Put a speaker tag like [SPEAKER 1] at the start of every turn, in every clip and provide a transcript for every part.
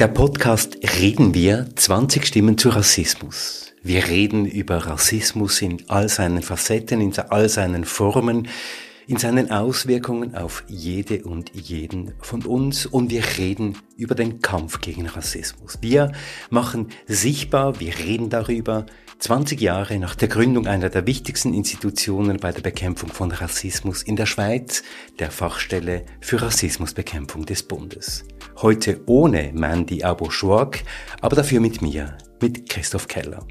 [SPEAKER 1] Der Podcast Reden wir 20 Stimmen zu Rassismus. Wir reden über Rassismus in all seinen Facetten, in all seinen Formen, in seinen Auswirkungen auf jede und jeden von uns und wir reden über den Kampf gegen Rassismus. Wir machen sichtbar, wir reden darüber, 20 Jahre nach der Gründung einer der wichtigsten Institutionen bei der Bekämpfung von Rassismus in der Schweiz, der Fachstelle für Rassismusbekämpfung des Bundes. Heute ohne Mandy Abu-Schwag, aber dafür mit mir, mit Christoph Keller.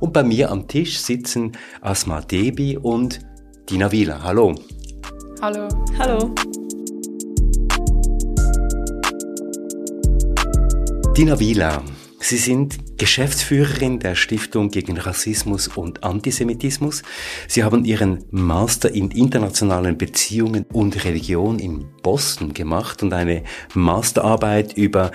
[SPEAKER 1] Und bei mir am Tisch sitzen Asma Debi und Dina Wieler. Hallo.
[SPEAKER 2] Hallo.
[SPEAKER 3] Hallo.
[SPEAKER 1] Dina Wieler, Sie sind Geschäftsführerin der Stiftung gegen Rassismus und Antisemitismus. Sie haben Ihren Master in internationalen Beziehungen und Religion in Boston gemacht und eine Masterarbeit über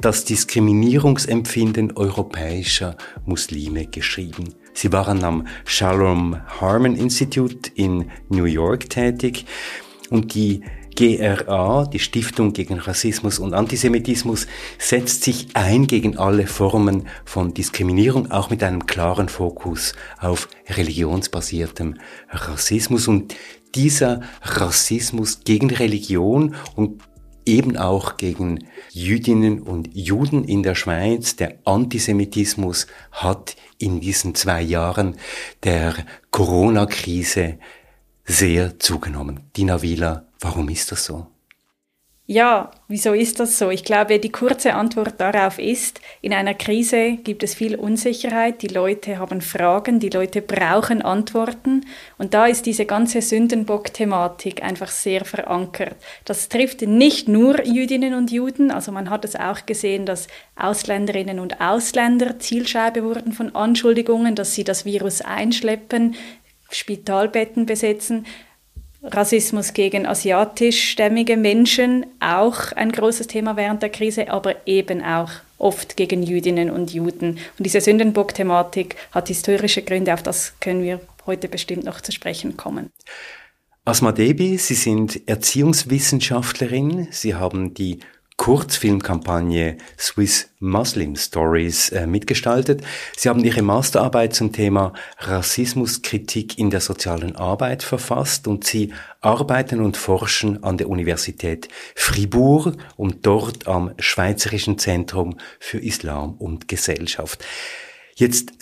[SPEAKER 1] das Diskriminierungsempfinden europäischer Muslime geschrieben. Sie waren am Shalom Harmon Institute in New York tätig und die GRA, die Stiftung gegen Rassismus und Antisemitismus, setzt sich ein gegen alle Formen von Diskriminierung, auch mit einem klaren Fokus auf religionsbasiertem Rassismus. Und dieser Rassismus gegen Religion und eben auch gegen Jüdinnen und Juden in der Schweiz. Der Antisemitismus hat in diesen zwei Jahren der Corona-Krise sehr zugenommen. Dina Wieler, warum ist das so?
[SPEAKER 3] Ja, wieso ist das so? Ich glaube, die kurze Antwort darauf ist, in einer Krise gibt es viel Unsicherheit, die Leute haben Fragen, die Leute brauchen Antworten und da ist diese ganze Sündenbock-Thematik einfach sehr verankert. Das trifft nicht nur Jüdinnen und Juden, also man hat es auch gesehen, dass Ausländerinnen und Ausländer Zielscheibe wurden von Anschuldigungen, dass sie das Virus einschleppen, Spitalbetten besetzen. Rassismus gegen asiatischstämmige Menschen auch ein großes Thema während der Krise, aber eben auch oft gegen Jüdinnen und Juden. Und diese Sündenbock-Thematik hat historische Gründe, auf das können wir heute bestimmt noch zu sprechen kommen.
[SPEAKER 1] Asma Debi, Sie sind Erziehungswissenschaftlerin. Sie haben die Kurzfilmkampagne Swiss Muslim Stories äh, mitgestaltet. Sie haben Ihre Masterarbeit zum Thema Rassismuskritik in der sozialen Arbeit verfasst und Sie arbeiten und forschen an der Universität Fribourg und dort am Schweizerischen Zentrum für Islam und Gesellschaft. Jetzt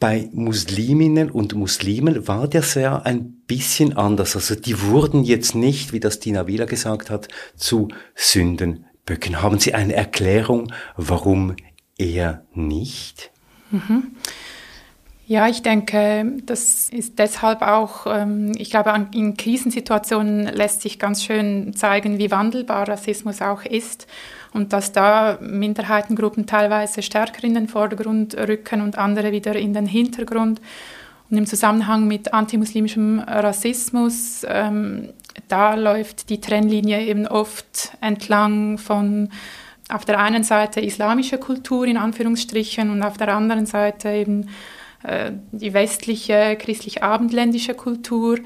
[SPEAKER 1] bei Musliminnen und Muslimen war das ja ein bisschen anders. Also die wurden jetzt nicht, wie das Dina Wieler gesagt hat, zu Sünden Böcken. Haben Sie eine Erklärung, warum eher nicht?
[SPEAKER 2] Mhm. Ja, ich denke, das ist deshalb auch, ähm, ich glaube, in Krisensituationen lässt sich ganz schön zeigen, wie wandelbar Rassismus auch ist und dass da Minderheitengruppen teilweise stärker in den Vordergrund rücken und andere wieder in den Hintergrund. Und im Zusammenhang mit antimuslimischem Rassismus ähm, da läuft die Trennlinie eben oft entlang von auf der einen Seite islamischer Kultur in Anführungsstrichen und auf der anderen Seite eben äh, die westliche christlich-abendländische Kultur.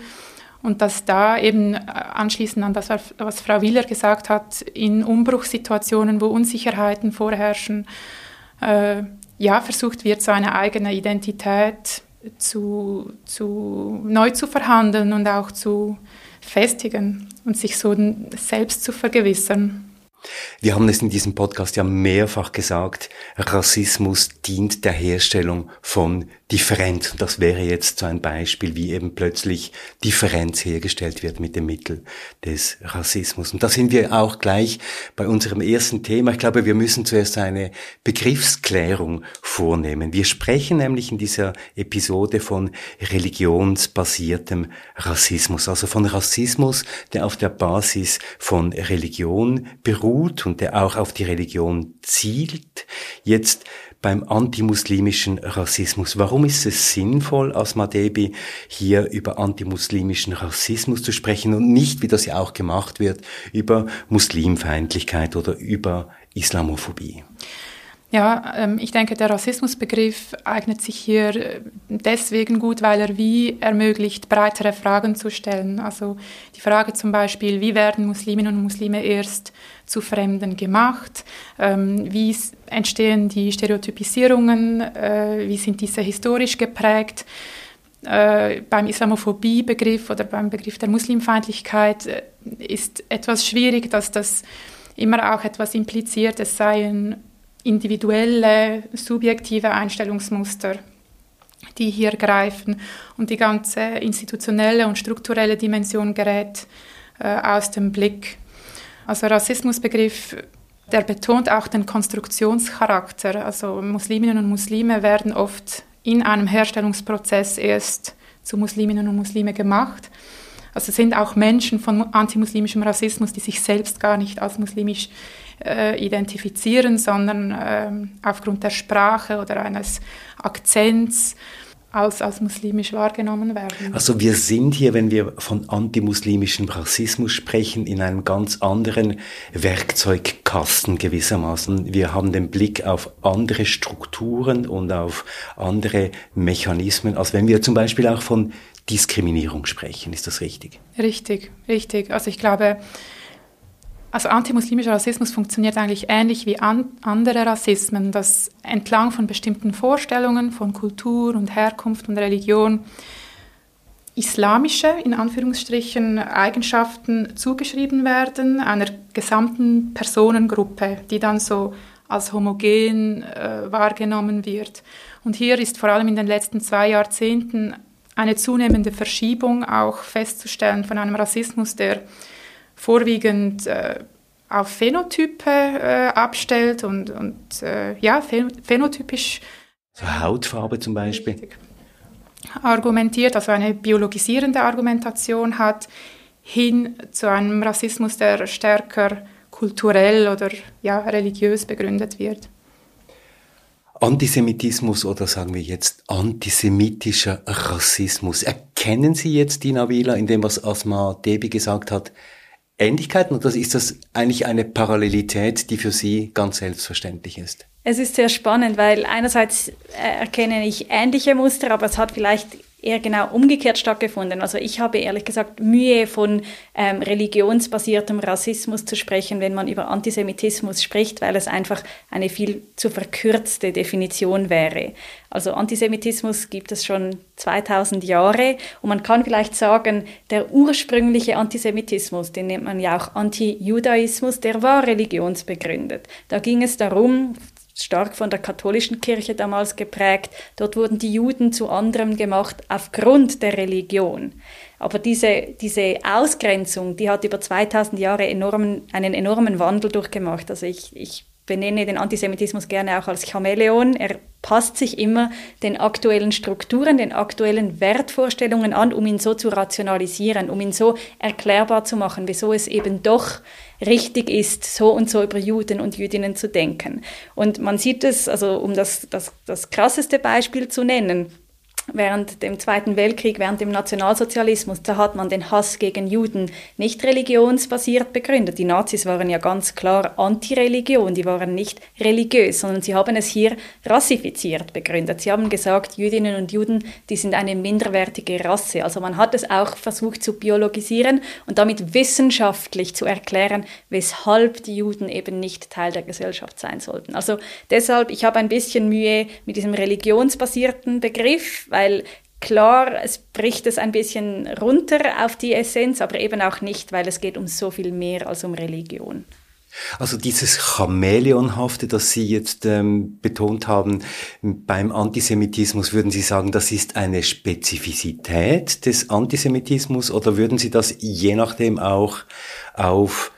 [SPEAKER 2] Und dass da eben äh, anschließend an das, was Frau Willer gesagt hat, in Umbruchssituationen, wo Unsicherheiten vorherrschen, äh, ja, versucht wird, seine eigene Identität zu, zu, neu zu verhandeln und auch zu festigen und sich so selbst zu vergewissern.
[SPEAKER 1] Wir haben es in diesem Podcast ja mehrfach gesagt, Rassismus dient der Herstellung von Differenz. Und das wäre jetzt so ein Beispiel, wie eben plötzlich Differenz hergestellt wird mit dem Mittel des Rassismus. Und da sind wir auch gleich bei unserem ersten Thema. Ich glaube, wir müssen zuerst eine Begriffsklärung vornehmen. Wir sprechen nämlich in dieser Episode von religionsbasiertem Rassismus, also von Rassismus, der auf der Basis von Religion beruht und der auch auf die Religion zielt. Jetzt beim antimuslimischen Rassismus. Warum ist es sinnvoll, Asma Debi, hier über antimuslimischen Rassismus zu sprechen und nicht, wie das ja auch gemacht wird, über Muslimfeindlichkeit oder über Islamophobie?
[SPEAKER 2] Ja, ähm, ich denke, der Rassismusbegriff eignet sich hier äh, deswegen gut, weil er wie ermöglicht, breitere Fragen zu stellen. Also die Frage zum Beispiel, wie werden Musliminnen und Muslime erst zu Fremden gemacht? Ähm, wie entstehen die Stereotypisierungen? Äh, wie sind diese historisch geprägt? Äh, beim Islamophobie-Begriff oder beim Begriff der Muslimfeindlichkeit ist etwas schwierig, dass das immer auch etwas impliziert, es seien individuelle, subjektive Einstellungsmuster, die hier greifen und die ganze institutionelle und strukturelle Dimension gerät äh, aus dem Blick. Also Rassismusbegriff, der betont auch den Konstruktionscharakter. Also Musliminnen und Muslime werden oft in einem Herstellungsprozess erst zu Musliminnen und Muslime gemacht. Also sind auch Menschen von antimuslimischem Rassismus, die sich selbst gar nicht als muslimisch äh, identifizieren, sondern äh, aufgrund der Sprache oder eines Akzents als, als muslimisch wahrgenommen werden.
[SPEAKER 1] Also wir sind hier, wenn wir von antimuslimischem Rassismus sprechen, in einem ganz anderen Werkzeugkasten gewissermaßen. Wir haben den Blick auf andere Strukturen und auf andere Mechanismen, als wenn wir zum Beispiel auch von Diskriminierung sprechen. Ist das richtig?
[SPEAKER 2] Richtig, richtig. Also ich glaube, also antimuslimischer Rassismus funktioniert eigentlich ähnlich wie an, andere Rassismen, dass entlang von bestimmten Vorstellungen von Kultur und Herkunft und Religion islamische, in Anführungsstrichen, Eigenschaften zugeschrieben werden einer gesamten Personengruppe, die dann so als homogen äh, wahrgenommen wird. Und hier ist vor allem in den letzten zwei Jahrzehnten eine zunehmende Verschiebung auch festzustellen von einem Rassismus, der vorwiegend äh, auf Phänotype äh, abstellt und, und äh, ja, phänotypisch.
[SPEAKER 1] So Hautfarbe zum Beispiel.
[SPEAKER 2] Argumentiert, also eine biologisierende Argumentation hat, hin zu einem Rassismus, der stärker kulturell oder ja, religiös begründet wird.
[SPEAKER 1] Antisemitismus oder sagen wir jetzt antisemitischer Rassismus. Erkennen Sie jetzt, Dina Wieler, in dem, was Asma Debi gesagt hat, Ähnlichkeiten oder ist das eigentlich eine Parallelität, die für Sie ganz selbstverständlich ist?
[SPEAKER 3] Es ist sehr spannend, weil einerseits äh, erkenne ich ähnliche Muster, aber es hat vielleicht eher genau umgekehrt stattgefunden. Also ich habe ehrlich gesagt Mühe von ähm, religionsbasiertem Rassismus zu sprechen, wenn man über Antisemitismus spricht, weil es einfach eine viel zu verkürzte Definition wäre. Also Antisemitismus gibt es schon 2000 Jahre und man kann vielleicht sagen, der ursprüngliche Antisemitismus, den nennt man ja auch Antijudaismus, der war religionsbegründet. Da ging es darum, stark von der katholischen Kirche damals geprägt. Dort wurden die Juden zu anderem gemacht aufgrund der Religion. Aber diese, diese Ausgrenzung, die hat über 2000 Jahre enormen, einen enormen Wandel durchgemacht. Also ich, ich benenne den Antisemitismus gerne auch als Chamäleon. Er passt sich immer den aktuellen Strukturen, den aktuellen Wertvorstellungen an, um ihn so zu rationalisieren, um ihn so erklärbar zu machen, wieso es eben doch richtig ist, so und so über Juden und Jüdinnen zu denken. Und man sieht es, also um das, das, das krasseste Beispiel zu nennen, während dem Zweiten Weltkrieg, während dem Nationalsozialismus, da hat man den Hass gegen Juden nicht religionsbasiert begründet. Die Nazis waren ja ganz klar Antireligion, die waren nicht religiös, sondern sie haben es hier rassifiziert begründet. Sie haben gesagt, Jüdinnen und Juden, die sind eine minderwertige Rasse. Also man hat es auch versucht zu biologisieren und damit wissenschaftlich zu erklären, weshalb die Juden eben nicht Teil der Gesellschaft sein sollten. Also deshalb, ich habe ein bisschen Mühe mit diesem religionsbasierten Begriff, weil klar, es bricht es ein bisschen runter auf die Essenz, aber eben auch nicht, weil es geht um so viel mehr als um Religion.
[SPEAKER 1] Also dieses Chamäleonhafte, das Sie jetzt ähm, betont haben beim Antisemitismus, würden Sie sagen, das ist eine Spezifizität des Antisemitismus oder würden Sie das je nachdem auch auf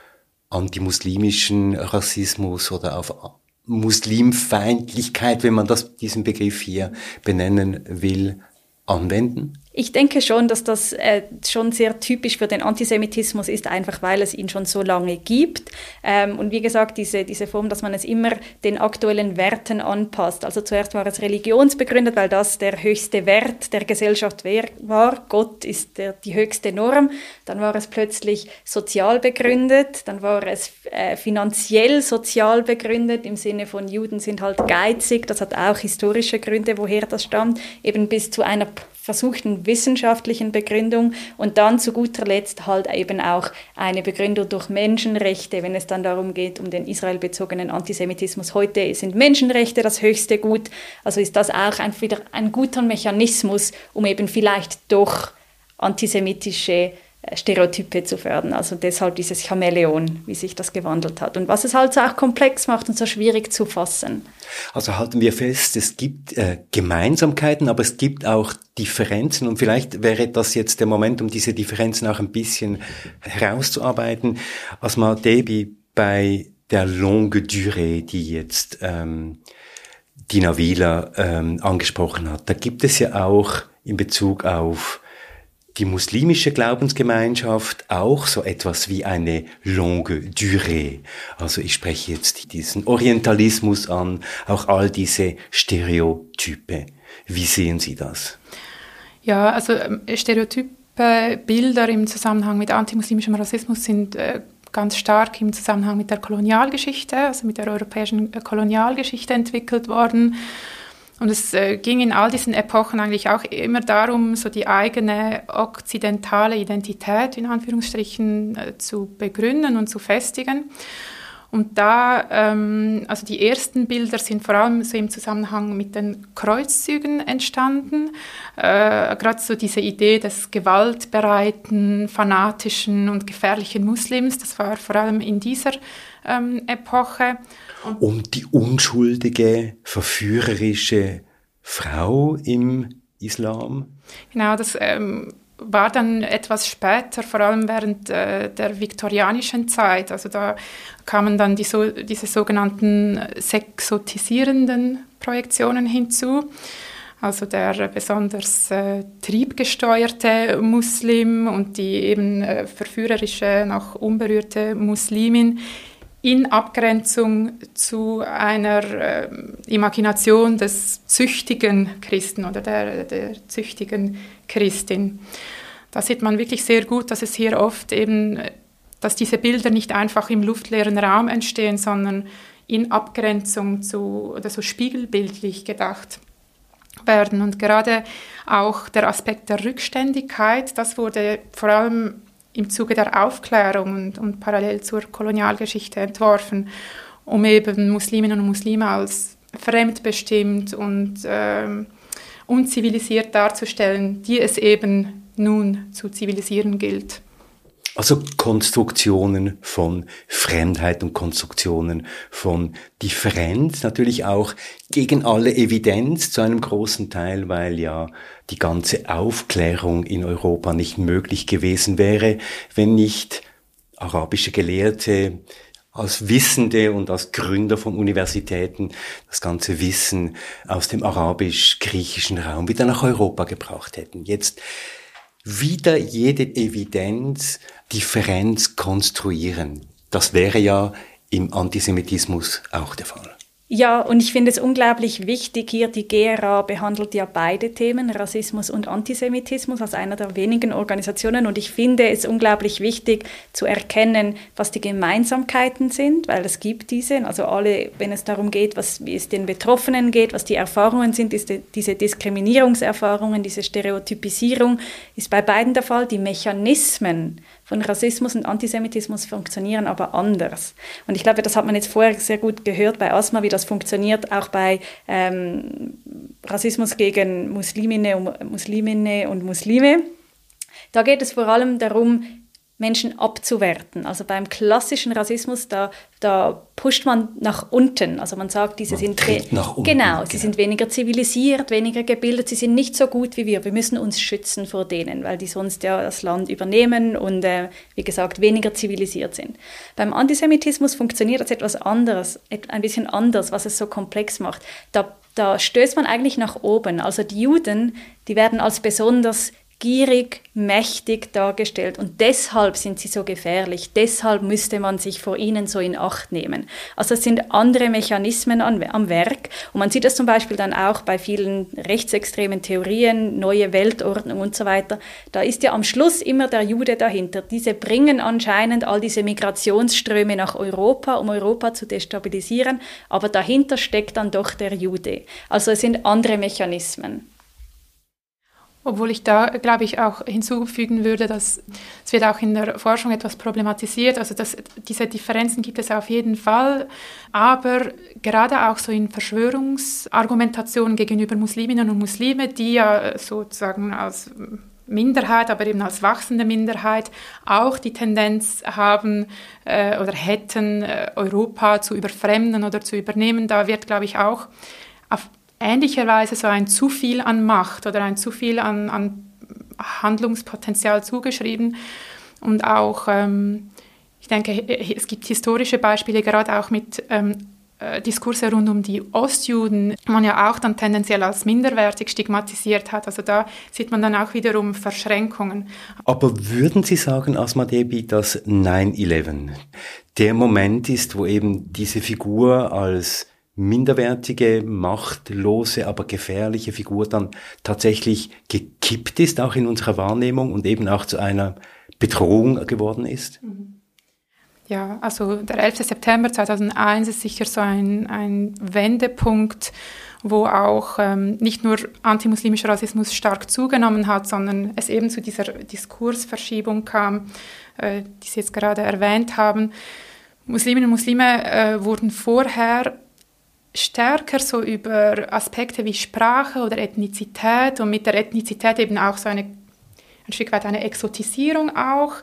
[SPEAKER 1] antimuslimischen Rassismus oder auf Muslimfeindlichkeit, wenn man das, diesen Begriff hier benennen will, anwenden?
[SPEAKER 3] Ich denke schon, dass das äh, schon sehr typisch für den Antisemitismus ist, einfach weil es ihn schon so lange gibt. Ähm, und wie gesagt, diese, diese Form, dass man es immer den aktuellen Werten anpasst. Also zuerst war es religionsbegründet, weil das der höchste Wert der Gesellschaft war. Gott ist der, die höchste Norm. Dann war es plötzlich sozial begründet. Dann war es äh, finanziell sozial begründet im Sinne von Juden sind halt geizig. Das hat auch historische Gründe, woher das stammt. Eben bis zu einer versuchten wissenschaftlichen Begründung und dann zu guter Letzt halt eben auch eine Begründung durch Menschenrechte, wenn es dann darum geht, um den israelbezogenen Antisemitismus. Heute sind Menschenrechte das höchste Gut, also ist das auch ein, wieder ein guter Mechanismus, um eben vielleicht doch antisemitische Stereotype zu fördern. Also deshalb dieses Chamäleon, wie sich das gewandelt hat. Und was es halt so auch komplex macht und so schwierig zu fassen.
[SPEAKER 1] Also halten wir fest, es gibt äh, Gemeinsamkeiten, aber es gibt auch Differenzen. Und vielleicht wäre das jetzt der Moment, um diese Differenzen auch ein bisschen herauszuarbeiten. Asma Debi bei der Longue Durée, die jetzt ähm, Dina Wieler ähm, angesprochen hat, da gibt es ja auch in Bezug auf die muslimische Glaubensgemeinschaft auch so etwas wie eine longue durée. Also ich spreche jetzt diesen Orientalismus an, auch all diese Stereotype. Wie sehen Sie das?
[SPEAKER 2] Ja, also ähm, Stereotype, Bilder im Zusammenhang mit antimuslimischem Rassismus sind äh, ganz stark im Zusammenhang mit der Kolonialgeschichte, also mit der europäischen äh, Kolonialgeschichte entwickelt worden. Und es äh, ging in all diesen Epochen eigentlich auch immer darum, so die eigene okzidentale Identität in Anführungsstrichen äh, zu begründen und zu festigen. Und da, ähm, also die ersten Bilder sind vor allem so im Zusammenhang mit den Kreuzzügen entstanden. Äh, Gerade so diese Idee des gewaltbereiten, fanatischen und gefährlichen Muslims, das war vor allem in dieser ähm, Epoche.
[SPEAKER 1] Und, und die unschuldige, verführerische Frau im Islam?
[SPEAKER 2] Genau, das ähm, war dann etwas später, vor allem während äh, der viktorianischen Zeit. Also da kamen dann die so, diese sogenannten sexotisierenden Projektionen hinzu. Also der besonders äh, triebgesteuerte Muslim und die eben äh, verführerische, noch unberührte Muslimin in Abgrenzung zu einer äh, Imagination des züchtigen Christen oder der, der züchtigen Christin. Da sieht man wirklich sehr gut, dass es hier oft eben, dass diese Bilder nicht einfach im luftleeren Raum entstehen, sondern in Abgrenzung zu oder so spiegelbildlich gedacht werden. Und gerade auch der Aspekt der Rückständigkeit, das wurde vor allem im Zuge der Aufklärung und, und parallel zur Kolonialgeschichte entworfen, um eben Musliminnen und Muslime als fremdbestimmt und ähm, unzivilisiert darzustellen, die es eben nun zu zivilisieren gilt.
[SPEAKER 1] Also Konstruktionen von Fremdheit und Konstruktionen von Differenz, natürlich auch gegen alle Evidenz zu einem großen Teil, weil ja die ganze Aufklärung in Europa nicht möglich gewesen wäre, wenn nicht arabische Gelehrte als Wissende und als Gründer von Universitäten das ganze Wissen aus dem arabisch-griechischen Raum wieder nach Europa gebracht hätten. Jetzt wieder jede Evidenz Differenz konstruieren. Das wäre ja im Antisemitismus auch der Fall.
[SPEAKER 3] Ja, und ich finde es unglaublich wichtig hier, die GRA behandelt ja beide Themen, Rassismus und Antisemitismus, als einer der wenigen Organisationen. Und ich finde es unglaublich wichtig zu erkennen, was die Gemeinsamkeiten sind, weil es gibt diese, also alle, wenn es darum geht, was, wie es den Betroffenen geht, was die Erfahrungen sind, ist diese Diskriminierungserfahrungen, diese Stereotypisierung, ist bei beiden der Fall. Die Mechanismen, von Rassismus und Antisemitismus funktionieren aber anders. Und ich glaube, das hat man jetzt vorher sehr gut gehört bei Asma, wie das funktioniert, auch bei ähm, Rassismus gegen Musliminnen und, Musliminnen und Muslime. Da geht es vor allem darum, Menschen abzuwerten. Also beim klassischen Rassismus, da, da pusht man nach unten. Also man sagt, diese man sind nach unten, genau, sie genau. sind weniger zivilisiert, weniger gebildet, sie sind nicht so gut wie wir. Wir müssen uns schützen vor denen, weil die sonst ja das Land übernehmen und äh, wie gesagt weniger zivilisiert sind. Beim Antisemitismus funktioniert das etwas anderes, ein bisschen anders, was es so komplex macht. Da, da stößt man eigentlich nach oben. Also die Juden, die werden als besonders gierig, mächtig dargestellt und deshalb sind sie so gefährlich, deshalb müsste man sich vor ihnen so in Acht nehmen. Also es sind andere Mechanismen an, am Werk und man sieht das zum Beispiel dann auch bei vielen rechtsextremen Theorien, neue Weltordnung und so weiter. Da ist ja am Schluss immer der Jude dahinter. Diese bringen anscheinend all diese Migrationsströme nach Europa, um Europa zu destabilisieren, aber dahinter steckt dann doch der Jude. Also es sind andere Mechanismen.
[SPEAKER 2] Obwohl ich da, glaube ich, auch hinzufügen würde, dass es wird auch in der Forschung etwas problematisiert. Also dass diese Differenzen gibt es auf jeden Fall. Aber gerade auch so in Verschwörungsargumentationen gegenüber Musliminnen und Muslime, die ja sozusagen als Minderheit, aber eben als wachsende Minderheit auch die Tendenz haben äh, oder hätten, äh, Europa zu überfremden oder zu übernehmen. Da wird, glaube ich, auch ähnlicherweise so ein zu viel an Macht oder ein zu viel an, an Handlungspotenzial zugeschrieben. Und auch, ähm, ich denke, es gibt historische Beispiele, gerade auch mit ähm, äh, Diskurse rund um die Ostjuden, man ja auch dann tendenziell als minderwertig stigmatisiert hat. Also da sieht man dann auch wiederum Verschränkungen.
[SPEAKER 1] Aber würden Sie sagen, Asma Debi, dass 9-11 der Moment ist, wo eben diese Figur als minderwertige, machtlose, aber gefährliche Figur dann tatsächlich gekippt ist, auch in unserer Wahrnehmung und eben auch zu einer Bedrohung geworden ist? Mhm.
[SPEAKER 2] Ja, also der 11. September 2001 ist sicher so ein, ein Wendepunkt, wo auch ähm, nicht nur antimuslimischer Rassismus stark zugenommen hat, sondern es eben zu dieser Diskursverschiebung kam, äh, die Sie jetzt gerade erwähnt haben. Musliminnen und Muslime äh, wurden vorher stärker so über Aspekte wie Sprache oder Ethnizität und mit der Ethnizität eben auch so eine, ein Stück weit eine Exotisierung auch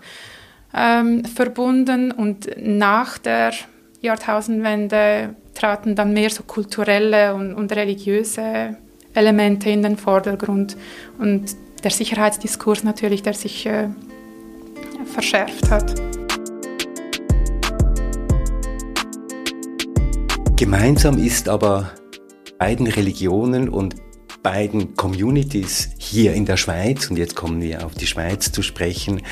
[SPEAKER 2] ähm, verbunden und nach der Jahrtausendwende traten dann mehr so kulturelle und, und religiöse Elemente in den Vordergrund und der Sicherheitsdiskurs natürlich, der sich äh, verschärft hat.
[SPEAKER 1] Gemeinsam ist aber beiden Religionen und beiden Communities hier in der Schweiz, und jetzt kommen wir auf die Schweiz zu sprechen,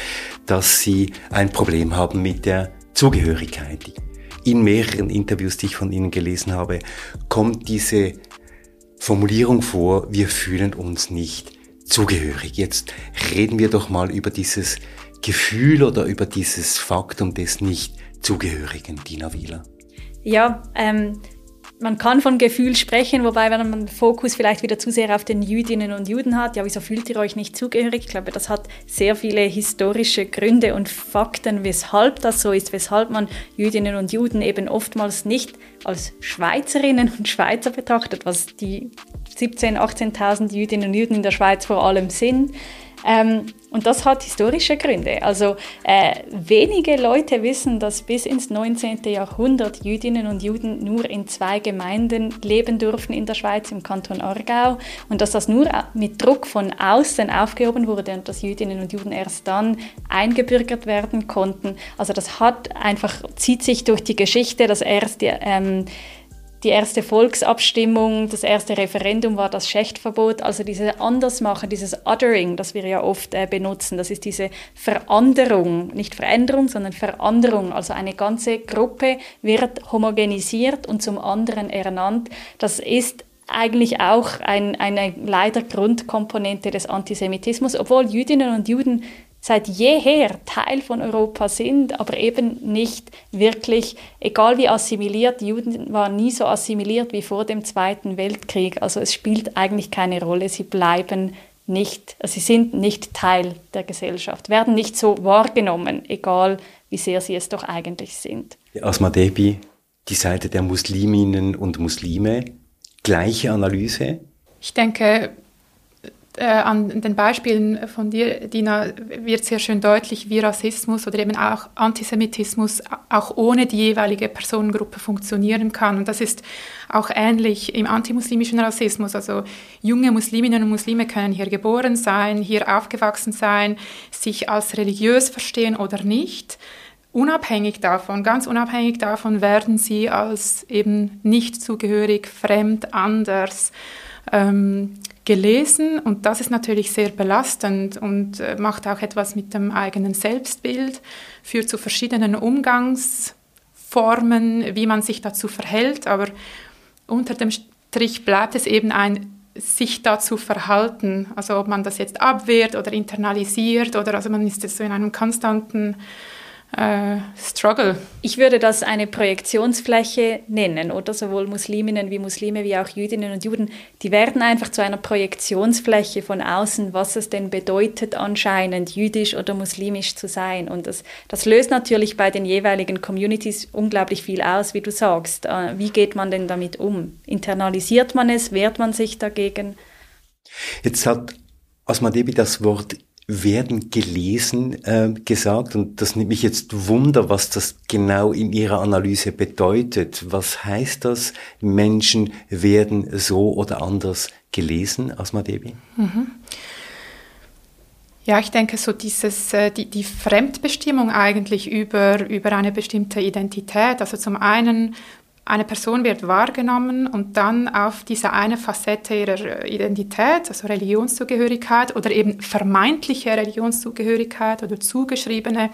[SPEAKER 1] dass sie ein Problem haben mit der Zugehörigkeit. In mehreren Interviews, die ich von Ihnen gelesen habe, kommt diese Formulierung vor, wir fühlen uns nicht zugehörig. Jetzt reden wir doch mal über dieses Gefühl oder über dieses Faktum des Nicht-Zugehörigen, Dina Wieler.
[SPEAKER 3] Ja, ähm, man kann von Gefühl sprechen, wobei wenn man den Fokus vielleicht wieder zu sehr auf den Jüdinnen und Juden hat, ja, wieso fühlt ihr euch nicht zugehörig? Ich glaube, das hat sehr viele historische Gründe und Fakten, weshalb das so ist, weshalb man Jüdinnen und Juden eben oftmals nicht als Schweizerinnen und Schweizer betrachtet, was die 17.000, 18.000 Jüdinnen und Juden in der Schweiz vor allem sind. Ähm, und das hat historische Gründe. Also äh, wenige Leute wissen, dass bis ins 19. Jahrhundert Jüdinnen und Juden nur in zwei Gemeinden leben durften in der Schweiz, im Kanton Aargau, und dass das nur mit Druck von außen aufgehoben wurde und dass Jüdinnen und Juden erst dann eingebürgert werden konnten. Also das hat einfach, zieht sich durch die Geschichte, dass erst die, ähm, die erste Volksabstimmung, das erste Referendum war das Schächtverbot, also diese Andersmachen, dieses Othering, das wir ja oft äh, benutzen, das ist diese Veranderung, nicht Veränderung, sondern Veranderung, also eine ganze Gruppe wird homogenisiert und zum anderen ernannt. Das ist eigentlich auch ein, eine leider Grundkomponente des Antisemitismus, obwohl Jüdinnen und Juden seit jeher Teil von Europa sind, aber eben nicht wirklich, egal wie assimiliert, die Juden waren nie so assimiliert wie vor dem Zweiten Weltkrieg. Also es spielt eigentlich keine Rolle, sie bleiben nicht, also sie sind nicht Teil der Gesellschaft, werden nicht so wahrgenommen, egal wie sehr sie es doch eigentlich sind.
[SPEAKER 1] Asma Debi, die Seite der Musliminnen und Muslime, gleiche Analyse?
[SPEAKER 2] Ich denke, äh, an den Beispielen von dir, Dina, wird sehr schön deutlich, wie Rassismus oder eben auch Antisemitismus auch ohne die jeweilige Personengruppe funktionieren kann. Und das ist auch ähnlich im antimuslimischen Rassismus. Also junge Musliminnen und Muslime können hier geboren sein, hier aufgewachsen sein, sich als religiös verstehen oder nicht. Unabhängig davon, ganz unabhängig davon werden sie als eben nicht zugehörig, fremd, anders ähm, gelesen und das ist natürlich sehr belastend und äh, macht auch etwas mit dem eigenen Selbstbild, führt zu verschiedenen Umgangsformen, wie man sich dazu verhält, aber unter dem Strich bleibt es eben ein sich dazu verhalten, also ob man das jetzt abwehrt oder internalisiert oder also man ist jetzt so in einem konstanten äh, Struggle.
[SPEAKER 3] Ich würde das eine Projektionsfläche nennen, oder sowohl Musliminnen wie Muslime wie auch Jüdinnen und Juden, die werden einfach zu einer Projektionsfläche von außen, was es denn bedeutet, anscheinend jüdisch oder muslimisch zu sein. Und das, das löst natürlich bei den jeweiligen Communities unglaublich viel aus, wie du sagst. Äh, wie geht man denn damit um? Internalisiert man es? Wehrt man sich dagegen?
[SPEAKER 1] Jetzt hat Asmadebi das Wort werden gelesen äh, gesagt und das nimmt mich jetzt Wunder, was das genau in Ihrer Analyse bedeutet. Was heißt das, Menschen werden so oder anders gelesen, Asma Debi? Mhm.
[SPEAKER 2] Ja, ich denke, so dieses, äh, die, die Fremdbestimmung eigentlich über, über eine bestimmte Identität. Also zum einen eine Person wird wahrgenommen und dann auf diese eine Facette ihrer Identität, also Religionszugehörigkeit oder eben vermeintliche Religionszugehörigkeit oder zugeschriebene,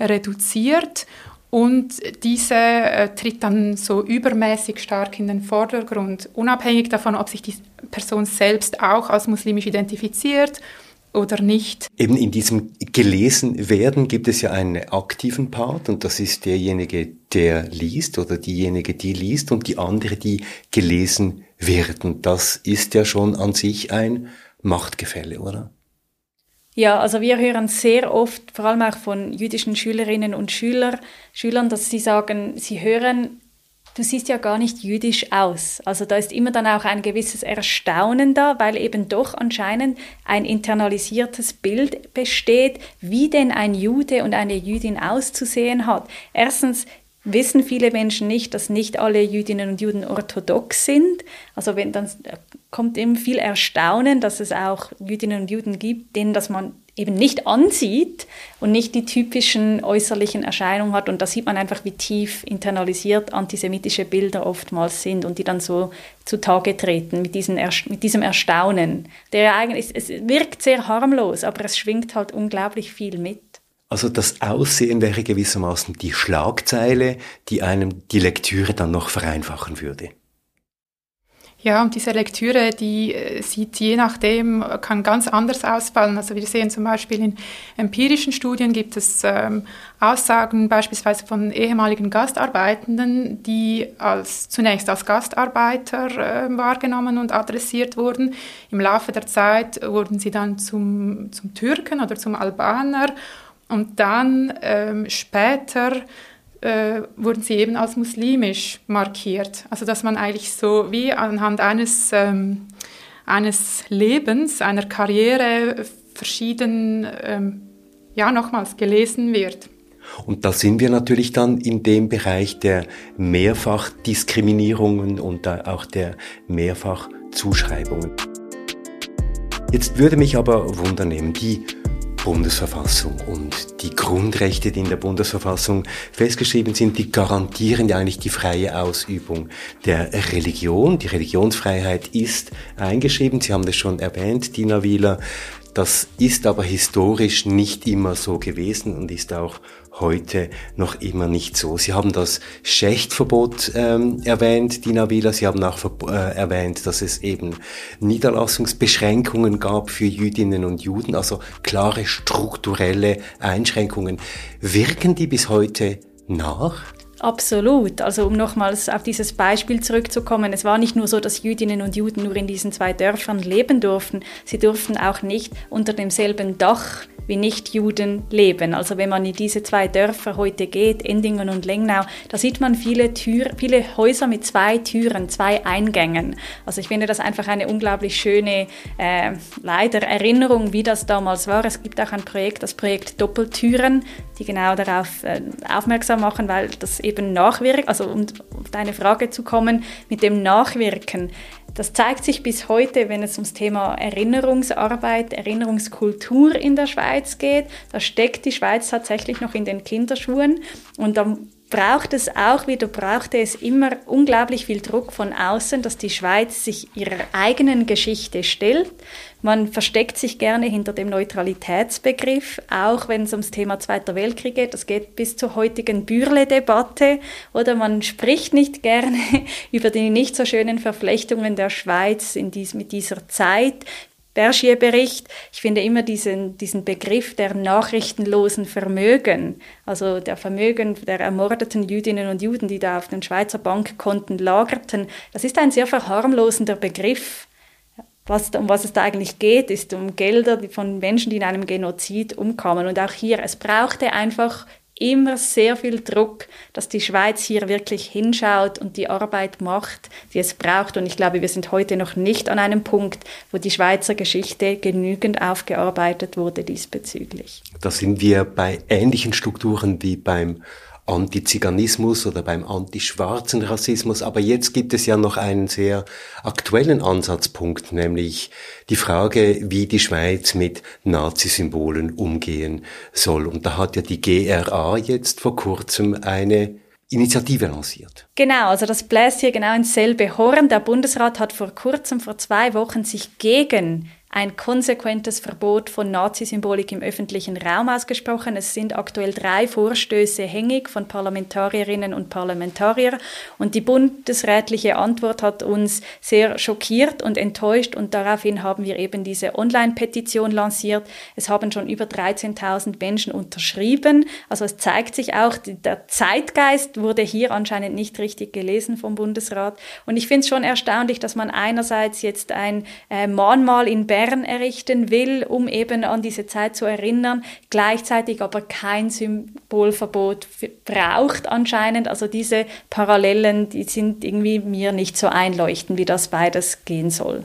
[SPEAKER 2] reduziert. Und diese äh, tritt dann so übermäßig stark in den Vordergrund, unabhängig davon, ob sich die Person selbst auch als muslimisch identifiziert oder nicht.
[SPEAKER 1] Eben in diesem gelesen werden gibt es ja einen aktiven Part und das ist derjenige, der liest oder diejenige, die liest und die andere, die gelesen wird. Und das ist ja schon an sich ein Machtgefälle, oder?
[SPEAKER 3] Ja, also wir hören sehr oft, vor allem auch von jüdischen Schülerinnen und Schüler, Schülern, dass sie sagen, sie hören du siehst ja gar nicht jüdisch aus. Also da ist immer dann auch ein gewisses Erstaunen da, weil eben doch anscheinend ein internalisiertes Bild besteht, wie denn ein Jude und eine Jüdin auszusehen hat. Erstens wissen viele Menschen nicht, dass nicht alle Jüdinnen und Juden orthodox sind. Also wenn dann kommt eben viel Erstaunen, dass es auch Jüdinnen und Juden gibt, denen das man eben nicht ansieht und nicht die typischen äußerlichen Erscheinungen hat. Und da sieht man einfach, wie tief internalisiert antisemitische Bilder oftmals sind und die dann so zutage treten mit, diesen mit diesem Erstaunen. Der eigentlich, es wirkt sehr harmlos, aber es schwingt halt unglaublich viel mit.
[SPEAKER 1] Also das Aussehen wäre gewissermaßen die Schlagzeile, die einem die Lektüre dann noch vereinfachen würde.
[SPEAKER 2] Ja, und diese Lektüre, die äh, sieht je nachdem, kann ganz anders ausfallen. Also wir sehen zum Beispiel in empirischen Studien gibt es ähm, Aussagen beispielsweise von ehemaligen Gastarbeitenden, die als, zunächst als Gastarbeiter äh, wahrgenommen und adressiert wurden. Im Laufe der Zeit wurden sie dann zum, zum Türken oder zum Albaner und dann ähm, später äh, wurden sie eben als muslimisch markiert. Also dass man eigentlich so wie anhand eines, ähm, eines Lebens, einer Karriere verschieden, ähm, ja nochmals gelesen wird.
[SPEAKER 1] Und da sind wir natürlich dann in dem Bereich der Mehrfachdiskriminierungen und auch der Mehrfachzuschreibungen. Jetzt würde mich aber wundern, die Bundesverfassung und die Grundrechte, die in der Bundesverfassung festgeschrieben sind, die garantieren ja eigentlich die freie Ausübung der Religion. Die Religionsfreiheit ist eingeschrieben. Sie haben das schon erwähnt, Dina Wieler. Das ist aber historisch nicht immer so gewesen und ist auch heute noch immer nicht so. Sie haben das Schächtverbot ähm, erwähnt, Dina Wieler. Sie haben auch äh, erwähnt, dass es eben Niederlassungsbeschränkungen gab für Jüdinnen und Juden, also klare strukturelle Einschränkungen. Wirken die bis heute nach?
[SPEAKER 3] Absolut. Also um nochmals auf dieses Beispiel zurückzukommen, es war nicht nur so, dass Jüdinnen und Juden nur in diesen zwei Dörfern leben durften, sie durften auch nicht unter demselben Dach wie Nichtjuden leben. Also wenn man in diese zwei Dörfer heute geht, Endingen und Lengnau, da sieht man viele, Tür, viele Häuser mit zwei Türen, zwei Eingängen. Also ich finde das einfach eine unglaublich schöne, äh, leider Erinnerung, wie das damals war. Es gibt auch ein Projekt, das Projekt Doppeltüren, die genau darauf äh, aufmerksam machen, weil das eben nachwirkt, also um auf deine Frage zu kommen, mit dem Nachwirken das zeigt sich bis heute, wenn es ums Thema Erinnerungsarbeit, Erinnerungskultur in der Schweiz geht. Da steckt die Schweiz tatsächlich noch in den Kinderschuhen und da braucht es auch wieder, brauchte es immer unglaublich viel Druck von außen, dass die Schweiz sich ihrer eigenen Geschichte stellt. Man versteckt sich gerne hinter dem Neutralitätsbegriff, auch wenn es ums Thema Zweiter Weltkrieg geht. Das geht bis zur heutigen Bürle-Debatte. Oder man spricht nicht gerne über die nicht so schönen Verflechtungen der Schweiz in dies, mit dieser Zeit. Bergier-Bericht. Ich finde immer diesen, diesen Begriff der nachrichtenlosen Vermögen, also der Vermögen der ermordeten Jüdinnen und Juden, die da auf den Schweizer Bankkonten lagerten, das ist ein sehr verharmlosender Begriff. Was, um was es da eigentlich geht, ist um Gelder von Menschen, die in einem Genozid umkamen. Und auch hier, es brauchte einfach immer sehr viel Druck, dass die Schweiz hier wirklich hinschaut und die Arbeit macht, die es braucht. Und ich glaube, wir sind heute noch nicht an einem Punkt, wo die Schweizer Geschichte genügend aufgearbeitet wurde diesbezüglich.
[SPEAKER 1] Da sind wir bei ähnlichen Strukturen wie beim Antiziganismus oder beim antischwarzen Rassismus. Aber jetzt gibt es ja noch einen sehr aktuellen Ansatzpunkt, nämlich die Frage, wie die Schweiz mit Nazisymbolen umgehen soll. Und da hat ja die GRA jetzt vor kurzem eine Initiative lanciert.
[SPEAKER 3] Genau, also das bläst hier genau ins selbe Horn. Der Bundesrat hat vor kurzem, vor zwei Wochen, sich gegen ein konsequentes Verbot von Nazisymbolik im öffentlichen Raum ausgesprochen. Es sind aktuell drei Vorstöße hängig von Parlamentarierinnen und Parlamentariern und die bundesrätliche Antwort hat uns sehr schockiert und enttäuscht und daraufhin haben wir eben diese Online-Petition lanciert. Es haben schon über 13.000 Menschen unterschrieben. Also es zeigt sich auch, der Zeitgeist wurde hier anscheinend nicht richtig gelesen vom Bundesrat und ich finde es schon erstaunlich, dass man einerseits jetzt ein äh, Mahnmal in Bern Bern errichten will, um eben an diese Zeit zu erinnern, gleichzeitig aber kein Symbolverbot braucht anscheinend. Also diese Parallelen, die sind irgendwie mir nicht so einleuchtend, wie das beides gehen soll.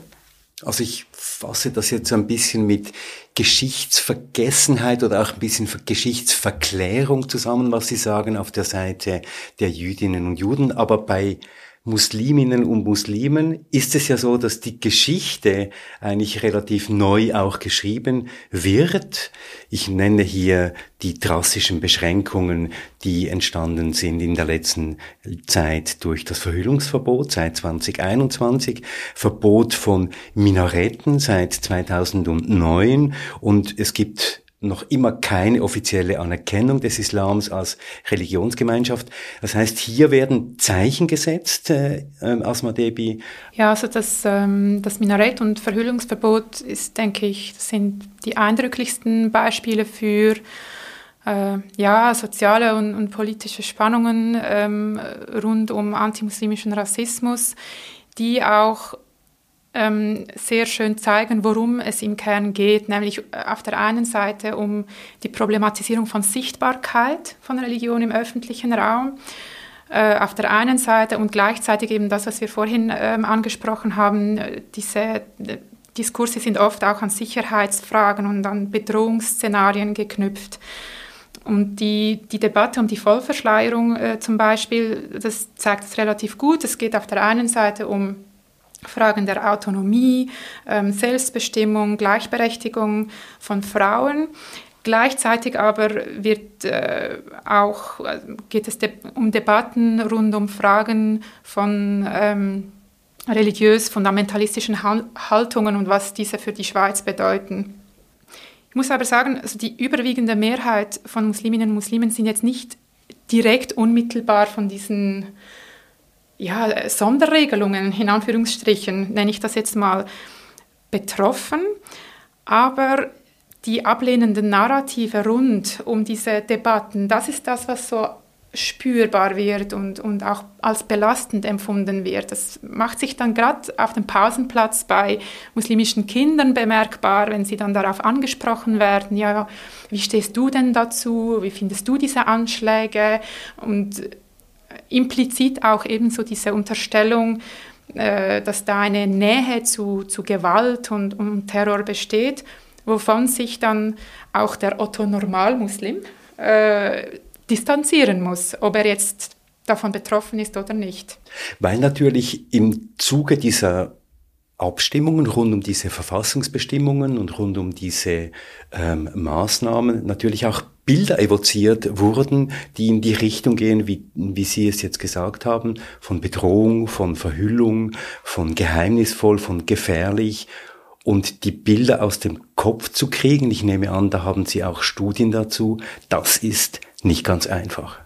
[SPEAKER 1] Also ich fasse das jetzt ein bisschen mit Geschichtsvergessenheit oder auch ein bisschen Geschichtsverklärung zusammen, was Sie sagen auf der Seite der Jüdinnen und Juden. Aber bei Musliminnen und Muslimen ist es ja so, dass die Geschichte eigentlich relativ neu auch geschrieben wird. Ich nenne hier die drastischen Beschränkungen, die entstanden sind in der letzten Zeit durch das Verhüllungsverbot seit 2021, Verbot von Minaretten seit 2009 und es gibt noch immer keine offizielle Anerkennung des Islams als Religionsgemeinschaft. Das heißt, hier werden Zeichen gesetzt, äh, äh, Asma Debi.
[SPEAKER 2] Ja, also das, ähm, das Minarett und Verhüllungsverbot ist, denke ich, das sind die eindrücklichsten Beispiele für äh, ja, soziale und, und politische Spannungen ähm, rund um antimuslimischen Rassismus, die auch ähm, sehr schön zeigen, worum es im Kern geht, nämlich äh, auf der einen Seite um die Problematisierung von Sichtbarkeit von Religion im öffentlichen Raum, äh, auf der einen Seite und gleichzeitig eben das, was wir vorhin ähm, angesprochen haben, äh, diese Diskurse sind oft auch an Sicherheitsfragen und an Bedrohungsszenarien geknüpft. Und die, die Debatte um die Vollverschleierung äh, zum Beispiel, das zeigt es relativ gut. Es geht auf der einen Seite um Fragen der Autonomie, ähm, Selbstbestimmung, Gleichberechtigung von Frauen. Gleichzeitig aber wird, äh, auch, äh, geht es de um Debatten rund um Fragen von ähm, religiös-fundamentalistischen Haltungen und was diese für die Schweiz bedeuten. Ich muss aber sagen, also die überwiegende Mehrheit von Musliminnen und Muslimen sind jetzt nicht direkt unmittelbar von diesen ja, Sonderregelungen, in Anführungsstrichen, nenne ich das jetzt mal, betroffen. Aber die ablehnenden Narrative rund um diese Debatten, das ist das, was so spürbar wird und, und auch als belastend empfunden wird. Das macht sich dann gerade auf dem Pausenplatz bei muslimischen Kindern bemerkbar, wenn sie dann darauf angesprochen werden, ja, wie stehst du denn dazu, wie findest du diese Anschläge? Und implizit auch eben so diese Unterstellung, äh, dass da eine Nähe zu, zu Gewalt und, und Terror besteht, wovon sich dann auch der Otto-Normal-Muslim äh, distanzieren muss, ob er jetzt davon betroffen ist oder nicht.
[SPEAKER 1] Weil natürlich im Zuge dieser Abstimmungen rund um diese Verfassungsbestimmungen und rund um diese ähm, Maßnahmen natürlich auch Bilder evoziert wurden, die in die Richtung gehen, wie, wie Sie es jetzt gesagt haben, von Bedrohung, von Verhüllung, von geheimnisvoll, von gefährlich und die Bilder aus dem Kopf zu kriegen, ich nehme an, da haben Sie auch Studien dazu, das ist nicht ganz einfach.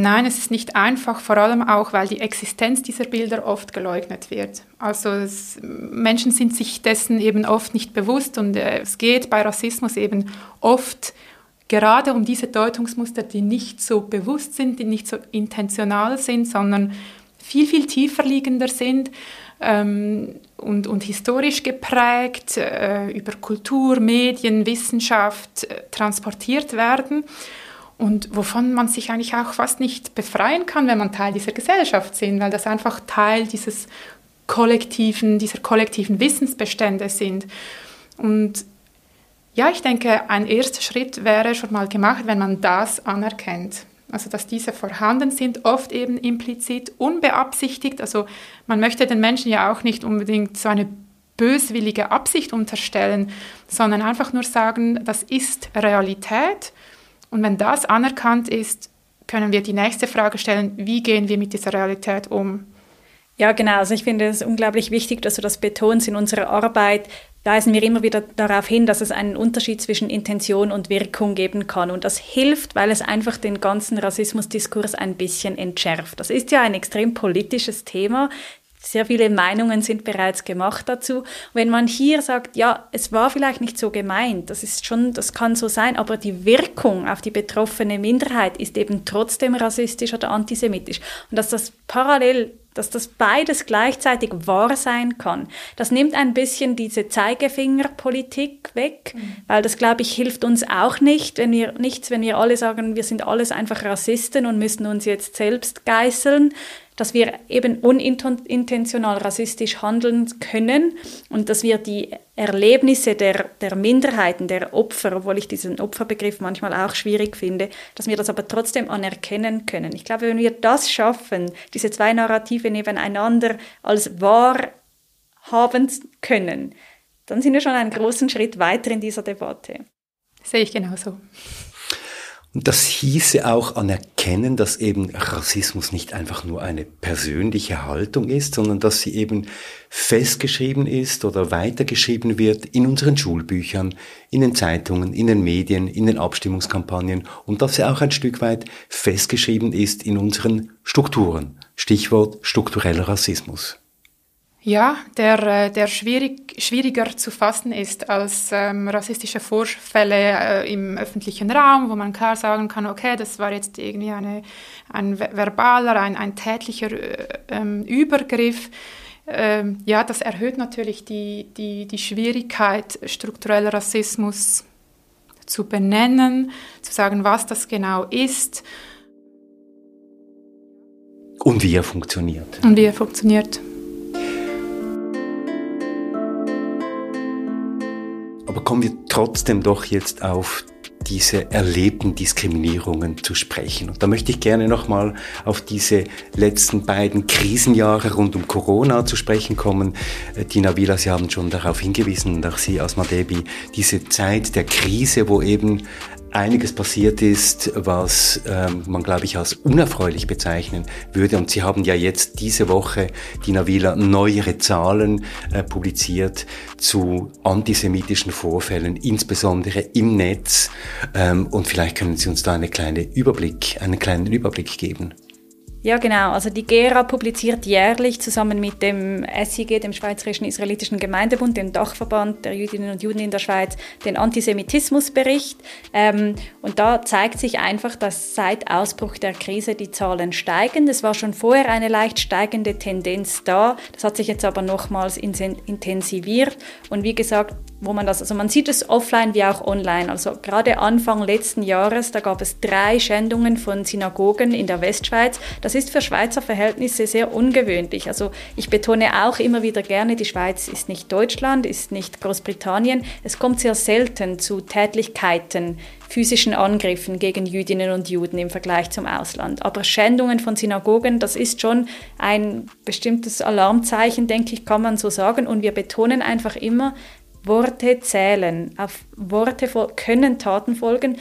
[SPEAKER 2] Nein, es ist nicht einfach, vor allem auch, weil die Existenz dieser Bilder oft geleugnet wird. Also es, Menschen sind sich dessen eben oft nicht bewusst und äh, es geht bei Rassismus eben oft gerade um diese Deutungsmuster, die nicht so bewusst sind, die nicht so intentional sind, sondern viel, viel tiefer liegender sind ähm, und, und historisch geprägt, äh, über Kultur, Medien, Wissenschaft äh, transportiert werden und wovon man sich eigentlich auch fast nicht befreien kann, wenn man Teil dieser Gesellschaft sind, weil das einfach Teil dieses kollektiven, dieser kollektiven Wissensbestände sind. Und ja, ich denke, ein erster Schritt wäre schon mal gemacht, wenn man das anerkennt. Also, dass diese vorhanden sind, oft eben implizit, unbeabsichtigt. Also, man möchte den Menschen ja auch nicht unbedingt so eine böswillige Absicht unterstellen, sondern einfach nur sagen, das ist Realität und wenn das anerkannt ist, können wir die nächste Frage stellen, wie gehen wir mit dieser Realität um?
[SPEAKER 3] Ja, genau. Also ich finde es unglaublich wichtig, dass du das betonst in unserer Arbeit. Weisen wir immer wieder darauf hin, dass es einen Unterschied zwischen Intention und Wirkung geben kann. Und das hilft, weil es einfach den ganzen Rassismusdiskurs ein bisschen entschärft. Das ist ja ein extrem politisches Thema. Sehr viele Meinungen sind bereits gemacht dazu. wenn man hier sagt, ja, es war vielleicht nicht so gemeint, das ist schon, das kann so sein, aber die Wirkung auf die betroffene Minderheit ist eben trotzdem rassistisch oder antisemitisch. Und dass das parallel dass das beides gleichzeitig wahr sein kann. Das nimmt ein bisschen diese Zeigefingerpolitik weg, mhm. weil das, glaube ich, hilft uns auch nicht, wenn wir nichts, wenn wir alle sagen, wir sind alles einfach Rassisten und müssen uns jetzt selbst geißeln dass wir eben unintentional rassistisch handeln können und dass wir die Erlebnisse der, der Minderheiten, der Opfer, obwohl ich diesen Opferbegriff manchmal auch schwierig finde, dass wir das aber trotzdem anerkennen können. Ich glaube, wenn wir das schaffen, diese zwei Narrative nebeneinander als wahr haben können, dann sind wir schon einen großen Schritt weiter in dieser Debatte.
[SPEAKER 2] Sehe ich genauso.
[SPEAKER 1] Das hieße auch anerkennen, dass eben Rassismus nicht einfach nur eine persönliche Haltung ist, sondern dass sie eben festgeschrieben ist oder weitergeschrieben wird in unseren Schulbüchern, in den Zeitungen, in den Medien, in den Abstimmungskampagnen und dass sie auch ein Stück weit festgeschrieben ist in unseren Strukturen. Stichwort struktureller Rassismus.
[SPEAKER 2] Ja, der, äh, der schwierig, schwieriger zu fassen ist als ähm, rassistische Vorfälle äh, im öffentlichen Raum, wo man klar sagen kann, okay, das war jetzt irgendwie eine, ein verbaler, ein, ein tätlicher äh, ähm, Übergriff. Ähm, ja, das erhöht natürlich die, die, die Schwierigkeit, struktureller Rassismus zu benennen, zu sagen, was das genau ist.
[SPEAKER 1] Und wie er funktioniert.
[SPEAKER 2] Und wie er funktioniert.
[SPEAKER 1] Aber kommen wir trotzdem doch jetzt auf diese erlebten Diskriminierungen zu sprechen. Und da möchte ich gerne nochmal auf diese letzten beiden Krisenjahre rund um Corona zu sprechen kommen. Äh, Dina Vila, Sie haben schon darauf hingewiesen und auch Sie aus Madebi, diese Zeit der Krise, wo eben einiges passiert ist, was ähm, man, glaube ich, als unerfreulich bezeichnen würde. Und Sie haben ja jetzt diese Woche, Dina Wieler, neuere Zahlen äh, publiziert zu antisemitischen Vorfällen, insbesondere im Netz. Ähm, und vielleicht können Sie uns da eine kleine Überblick, einen kleinen Überblick geben.
[SPEAKER 3] Ja, genau. Also die GERA publiziert jährlich zusammen mit dem SIG, dem Schweizerischen Israelitischen Gemeindebund, dem Dachverband der Jüdinnen und Juden in der Schweiz, den Antisemitismusbericht. Ähm, und da zeigt sich einfach, dass seit Ausbruch der Krise die Zahlen steigen. Es war schon vorher eine leicht steigende Tendenz da. Das hat sich jetzt aber nochmals intensiviert. Und wie gesagt, wo man das, also man sieht es offline wie auch online. Also gerade Anfang letzten Jahres, da gab es drei Schändungen von Synagogen in der Westschweiz. Das ist für Schweizer Verhältnisse sehr ungewöhnlich. Also ich betone auch immer wieder gerne, die Schweiz ist nicht Deutschland, ist nicht Großbritannien. Es kommt sehr selten zu Tätlichkeiten, physischen Angriffen gegen Jüdinnen und Juden im Vergleich zum Ausland. Aber Schändungen von Synagogen, das ist schon ein bestimmtes Alarmzeichen, denke ich, kann man so sagen. Und wir betonen einfach immer, Worte zählen. Auf Worte können Taten folgen.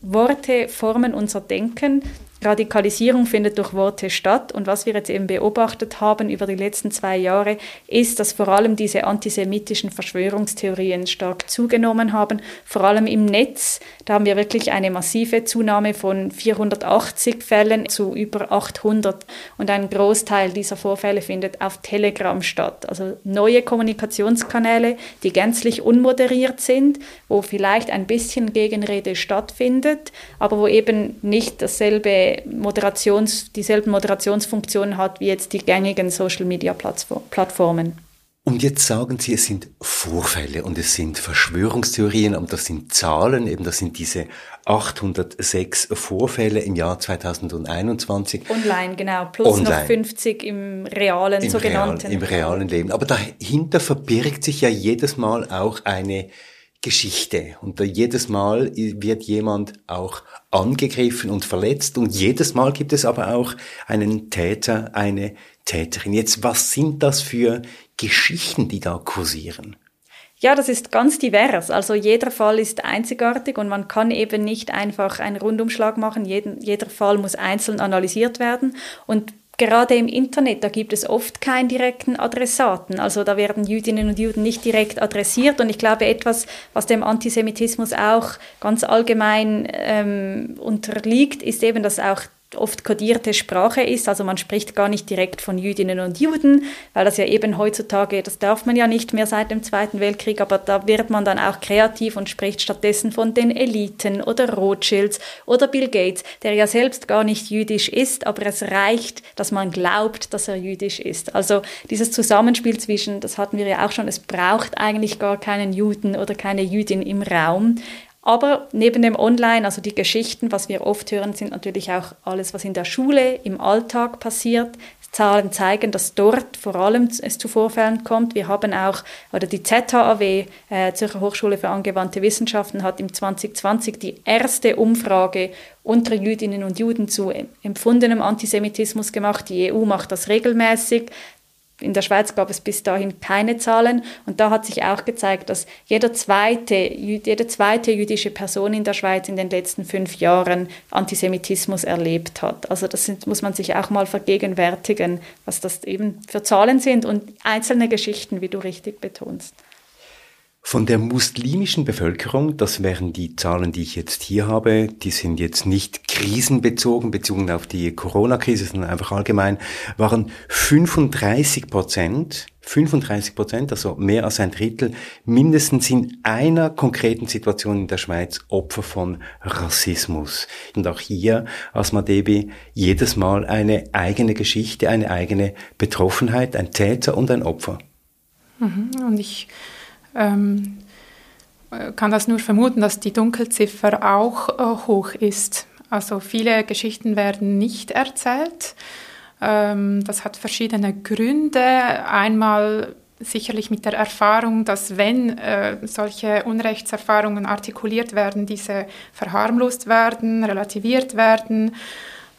[SPEAKER 3] Worte formen unser Denken. Radikalisierung findet durch Worte statt. Und was wir jetzt eben beobachtet haben über die letzten zwei Jahre, ist, dass vor allem diese antisemitischen Verschwörungstheorien stark zugenommen haben, vor allem im Netz. Da haben wir wirklich eine massive Zunahme von 480 Fällen zu über 800. Und ein Großteil dieser Vorfälle findet auf Telegram statt. Also neue Kommunikationskanäle, die gänzlich unmoderiert sind, wo vielleicht ein bisschen Gegenrede stattfindet, aber wo eben nicht dasselbe Moderations, dieselben Moderationsfunktionen hat wie jetzt die gängigen Social-Media-Plattformen.
[SPEAKER 1] Und jetzt sagen Sie, es sind Vorfälle und es sind Verschwörungstheorien und das sind Zahlen, eben das sind diese 806 Vorfälle im Jahr 2021.
[SPEAKER 3] Online, genau, plus Online. noch 50 im realen, Im sogenannten.
[SPEAKER 1] Real, Im realen Leben. Aber dahinter verbirgt sich ja jedes Mal auch eine Geschichte. Und da jedes Mal wird jemand auch angegriffen und verletzt und jedes Mal gibt es aber auch einen Täter, eine Täterin. Jetzt, was sind das für Geschichten, die da kursieren?
[SPEAKER 3] Ja, das ist ganz divers. Also jeder Fall ist einzigartig und man kann eben nicht einfach einen Rundumschlag machen. Jeden, jeder Fall muss einzeln analysiert werden. Und gerade im Internet, da gibt es oft keinen direkten Adressaten. Also da werden Jüdinnen und Juden nicht direkt adressiert. Und ich glaube, etwas, was dem Antisemitismus auch ganz allgemein ähm, unterliegt, ist eben, dass auch oft kodierte Sprache ist. Also man spricht gar nicht direkt von Jüdinnen und Juden, weil das ja eben heutzutage, das darf man ja nicht mehr seit dem Zweiten Weltkrieg, aber da wird man dann auch kreativ und spricht stattdessen von den Eliten oder Rothschilds oder Bill Gates, der ja selbst gar nicht jüdisch ist, aber es reicht, dass man glaubt, dass er jüdisch ist. Also dieses Zusammenspiel zwischen, das hatten wir ja auch schon, es braucht eigentlich gar keinen Juden oder keine Jüdin im Raum. Aber neben dem Online, also die Geschichten, was wir oft hören, sind natürlich auch alles, was in der Schule, im Alltag passiert. Zahlen zeigen, dass dort vor allem es zu Vorfällen kommt. Wir haben auch, oder die ZHAW, äh, Zürcher Hochschule für angewandte Wissenschaften, hat im 2020 die erste Umfrage unter Jüdinnen und Juden zu empfundenem Antisemitismus gemacht. Die EU macht das regelmäßig. In der Schweiz gab es bis dahin keine Zahlen und da hat sich auch gezeigt, dass jeder zweite, jede zweite jüdische Person in der Schweiz in den letzten fünf Jahren Antisemitismus erlebt hat. Also das sind, muss man sich auch mal vergegenwärtigen, was das eben für Zahlen sind und einzelne Geschichten, wie du richtig betonst.
[SPEAKER 1] Von der muslimischen Bevölkerung, das wären die Zahlen, die ich jetzt hier habe, die sind jetzt nicht krisenbezogen, bezogen auf die Corona-Krise, sondern einfach allgemein, waren 35 Prozent, 35 Prozent, also mehr als ein Drittel, mindestens in einer konkreten Situation in der Schweiz Opfer von Rassismus. Und auch hier, Asma Debi, jedes Mal eine eigene Geschichte, eine eigene Betroffenheit, ein Täter und ein Opfer.
[SPEAKER 2] Mhm. Und ich ähm, kann das nur vermuten, dass die Dunkelziffer auch äh, hoch ist. Also viele Geschichten werden nicht erzählt. Ähm, das hat verschiedene Gründe. Einmal sicherlich mit der Erfahrung, dass wenn äh, solche Unrechtserfahrungen artikuliert werden, diese verharmlost werden, relativiert werden.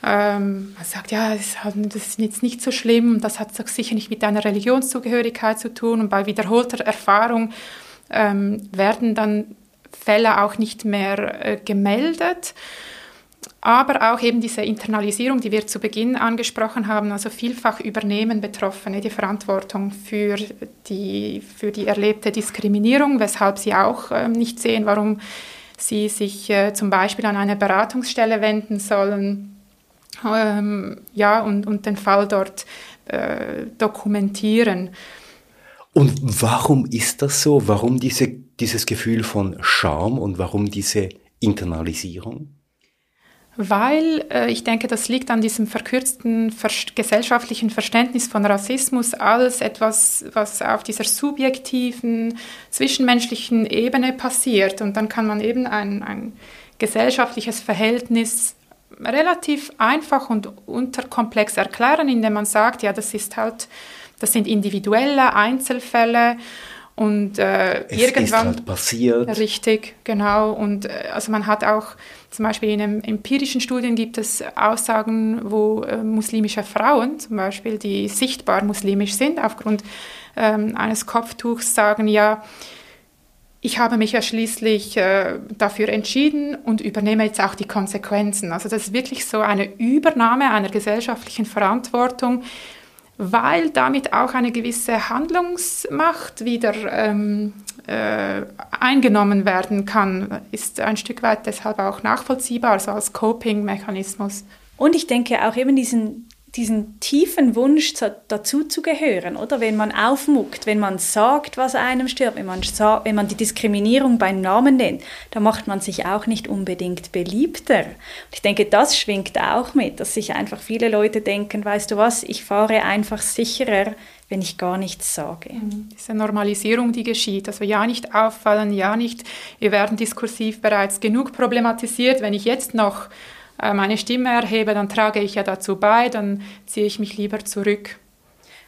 [SPEAKER 2] Ähm, man sagt, ja, das ist jetzt nicht so schlimm, das hat sicher nicht mit deiner Religionszugehörigkeit zu tun. Und bei wiederholter Erfahrung ähm, werden dann Fälle auch nicht mehr äh, gemeldet. Aber auch eben diese Internalisierung, die wir zu Beginn angesprochen haben, also vielfach übernehmen Betroffene die Verantwortung für die, für die erlebte Diskriminierung, weshalb sie auch äh, nicht sehen, warum sie sich äh, zum Beispiel an eine Beratungsstelle wenden sollen ähm, ja, und, und den Fall dort äh, dokumentieren.
[SPEAKER 1] Und warum ist das so? Warum diese, dieses Gefühl von Scham und warum diese Internalisierung?
[SPEAKER 2] weil äh, ich denke, das liegt an diesem verkürzten ver gesellschaftlichen Verständnis von Rassismus als etwas, was auf dieser subjektiven, zwischenmenschlichen Ebene passiert. Und dann kann man eben ein, ein gesellschaftliches Verhältnis relativ einfach und unterkomplex erklären, indem man sagt, ja, das ist halt, das sind individuelle Einzelfälle und äh, es irgendwann ist halt
[SPEAKER 1] passiert.
[SPEAKER 2] Richtig, genau. Und äh, also man hat auch zum Beispiel in einem empirischen Studien gibt es Aussagen, wo äh, muslimische Frauen zum Beispiel, die sichtbar muslimisch sind, aufgrund ähm, eines Kopftuchs sagen, ja, ich habe mich ja schließlich äh, dafür entschieden und übernehme jetzt auch die Konsequenzen. Also das ist wirklich so eine Übernahme einer gesellschaftlichen Verantwortung, weil damit auch eine gewisse Handlungsmacht wieder ähm, äh, eingenommen werden kann, ist ein Stück weit deshalb auch nachvollziehbar, also als Coping-Mechanismus.
[SPEAKER 3] Und ich denke auch eben diesen diesen tiefen Wunsch dazu zu gehören, oder? Wenn man aufmuckt, wenn man sagt, was einem stört, wenn man, wenn man die Diskriminierung beim Namen nennt, dann macht man sich auch nicht unbedingt beliebter. ich denke, das schwingt auch mit, dass sich einfach viele Leute denken, weißt du was, ich fahre einfach sicherer, wenn ich gar nichts sage.
[SPEAKER 2] Mhm. Diese Normalisierung, die geschieht, also ja nicht auffallen, ja nicht, wir werden diskursiv bereits genug problematisiert, wenn ich jetzt noch meine Stimme erhebe, dann trage ich ja dazu bei, dann ziehe ich mich lieber zurück.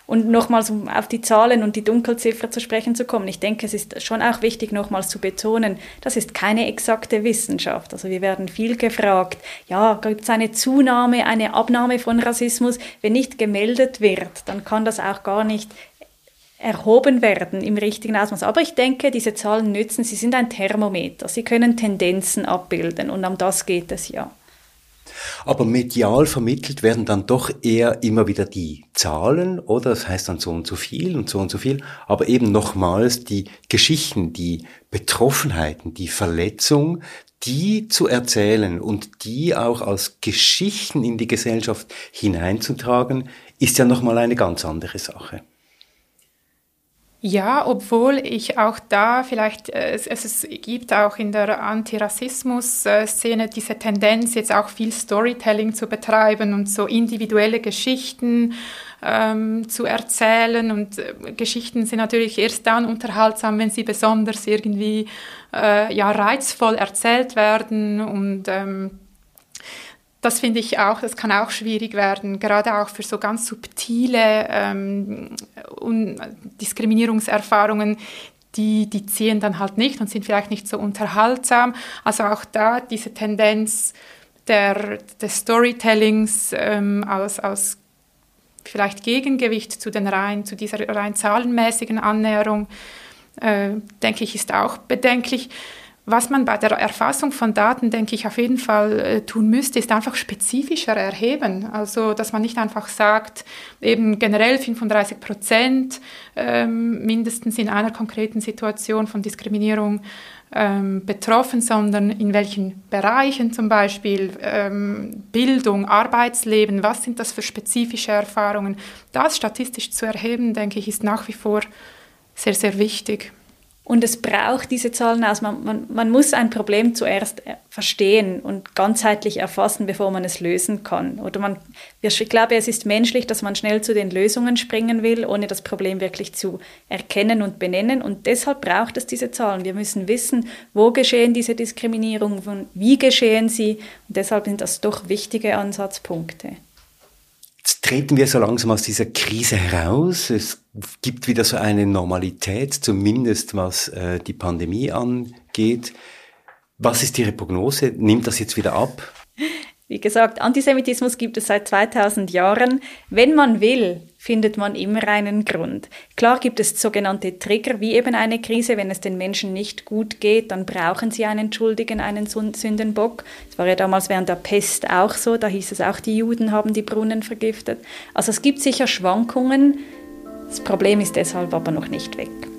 [SPEAKER 3] Und nochmals, um auf die Zahlen und die Dunkelziffer zu sprechen zu kommen, ich denke, es ist schon auch wichtig, nochmals zu betonen, das ist keine exakte Wissenschaft. Also wir werden viel gefragt, ja, gibt es eine Zunahme, eine Abnahme von Rassismus? Wenn nicht gemeldet wird, dann kann das auch gar nicht erhoben werden im richtigen Ausmaß. Aber ich denke, diese Zahlen nützen, sie sind ein Thermometer, sie können Tendenzen abbilden und um das geht es ja.
[SPEAKER 1] Aber medial vermittelt werden dann doch eher immer wieder die Zahlen, oder? Das heißt dann so und so viel und so und so viel. Aber eben nochmals die Geschichten, die Betroffenheiten, die Verletzung, die zu erzählen und die auch als Geschichten in die Gesellschaft hineinzutragen, ist ja nochmal eine ganz andere Sache.
[SPEAKER 2] Ja, obwohl ich auch da vielleicht, äh, es, es gibt auch in der Antirassismus-Szene diese Tendenz, jetzt auch viel Storytelling zu betreiben und so individuelle Geschichten ähm, zu erzählen. Und äh, Geschichten sind natürlich erst dann unterhaltsam, wenn sie besonders irgendwie äh, ja, reizvoll erzählt werden und ähm, das finde ich auch, das kann auch schwierig werden, gerade auch für so ganz subtile ähm, Diskriminierungserfahrungen, die, die ziehen dann halt nicht und sind vielleicht nicht so unterhaltsam. Also auch da diese Tendenz der, des Storytellings ähm, als, als vielleicht Gegengewicht zu, den rein, zu dieser rein zahlenmäßigen Annäherung, äh, denke ich, ist auch bedenklich. Was man bei der Erfassung von Daten, denke ich, auf jeden Fall äh, tun müsste, ist einfach spezifischer erheben. Also, dass man nicht einfach sagt, eben generell 35 Prozent ähm, mindestens in einer konkreten Situation von Diskriminierung ähm, betroffen, sondern in welchen Bereichen zum Beispiel ähm, Bildung, Arbeitsleben, was sind das für spezifische Erfahrungen. Das statistisch zu erheben, denke ich, ist nach wie vor sehr, sehr wichtig.
[SPEAKER 3] Und es braucht diese Zahlen aus. Man, man, man muss ein Problem zuerst äh, verstehen und ganzheitlich erfassen, bevor man es lösen kann. Oder man, ich glaube, es ist menschlich, dass man schnell zu den Lösungen springen will, ohne das Problem wirklich zu erkennen und benennen. Und deshalb braucht es diese Zahlen. Wir müssen wissen, wo geschehen diese Diskriminierungen, wie geschehen sie. Und deshalb sind das doch wichtige Ansatzpunkte.
[SPEAKER 1] Jetzt treten wir so langsam aus dieser Krise heraus. Es gibt wieder so eine Normalität, zumindest was äh, die Pandemie angeht. Was ist Ihre Prognose? Nimmt das jetzt wieder ab?
[SPEAKER 3] Wie gesagt, Antisemitismus gibt es seit 2000 Jahren. Wenn man will, findet man immer einen Grund. Klar gibt es sogenannte Trigger, wie eben eine Krise. Wenn es den Menschen nicht gut geht, dann brauchen sie einen Schuldigen, einen Sündenbock. Das war ja damals während der Pest auch so. Da hieß es auch, die Juden haben die Brunnen vergiftet. Also es gibt sicher Schwankungen. Das Problem ist deshalb aber noch nicht weg.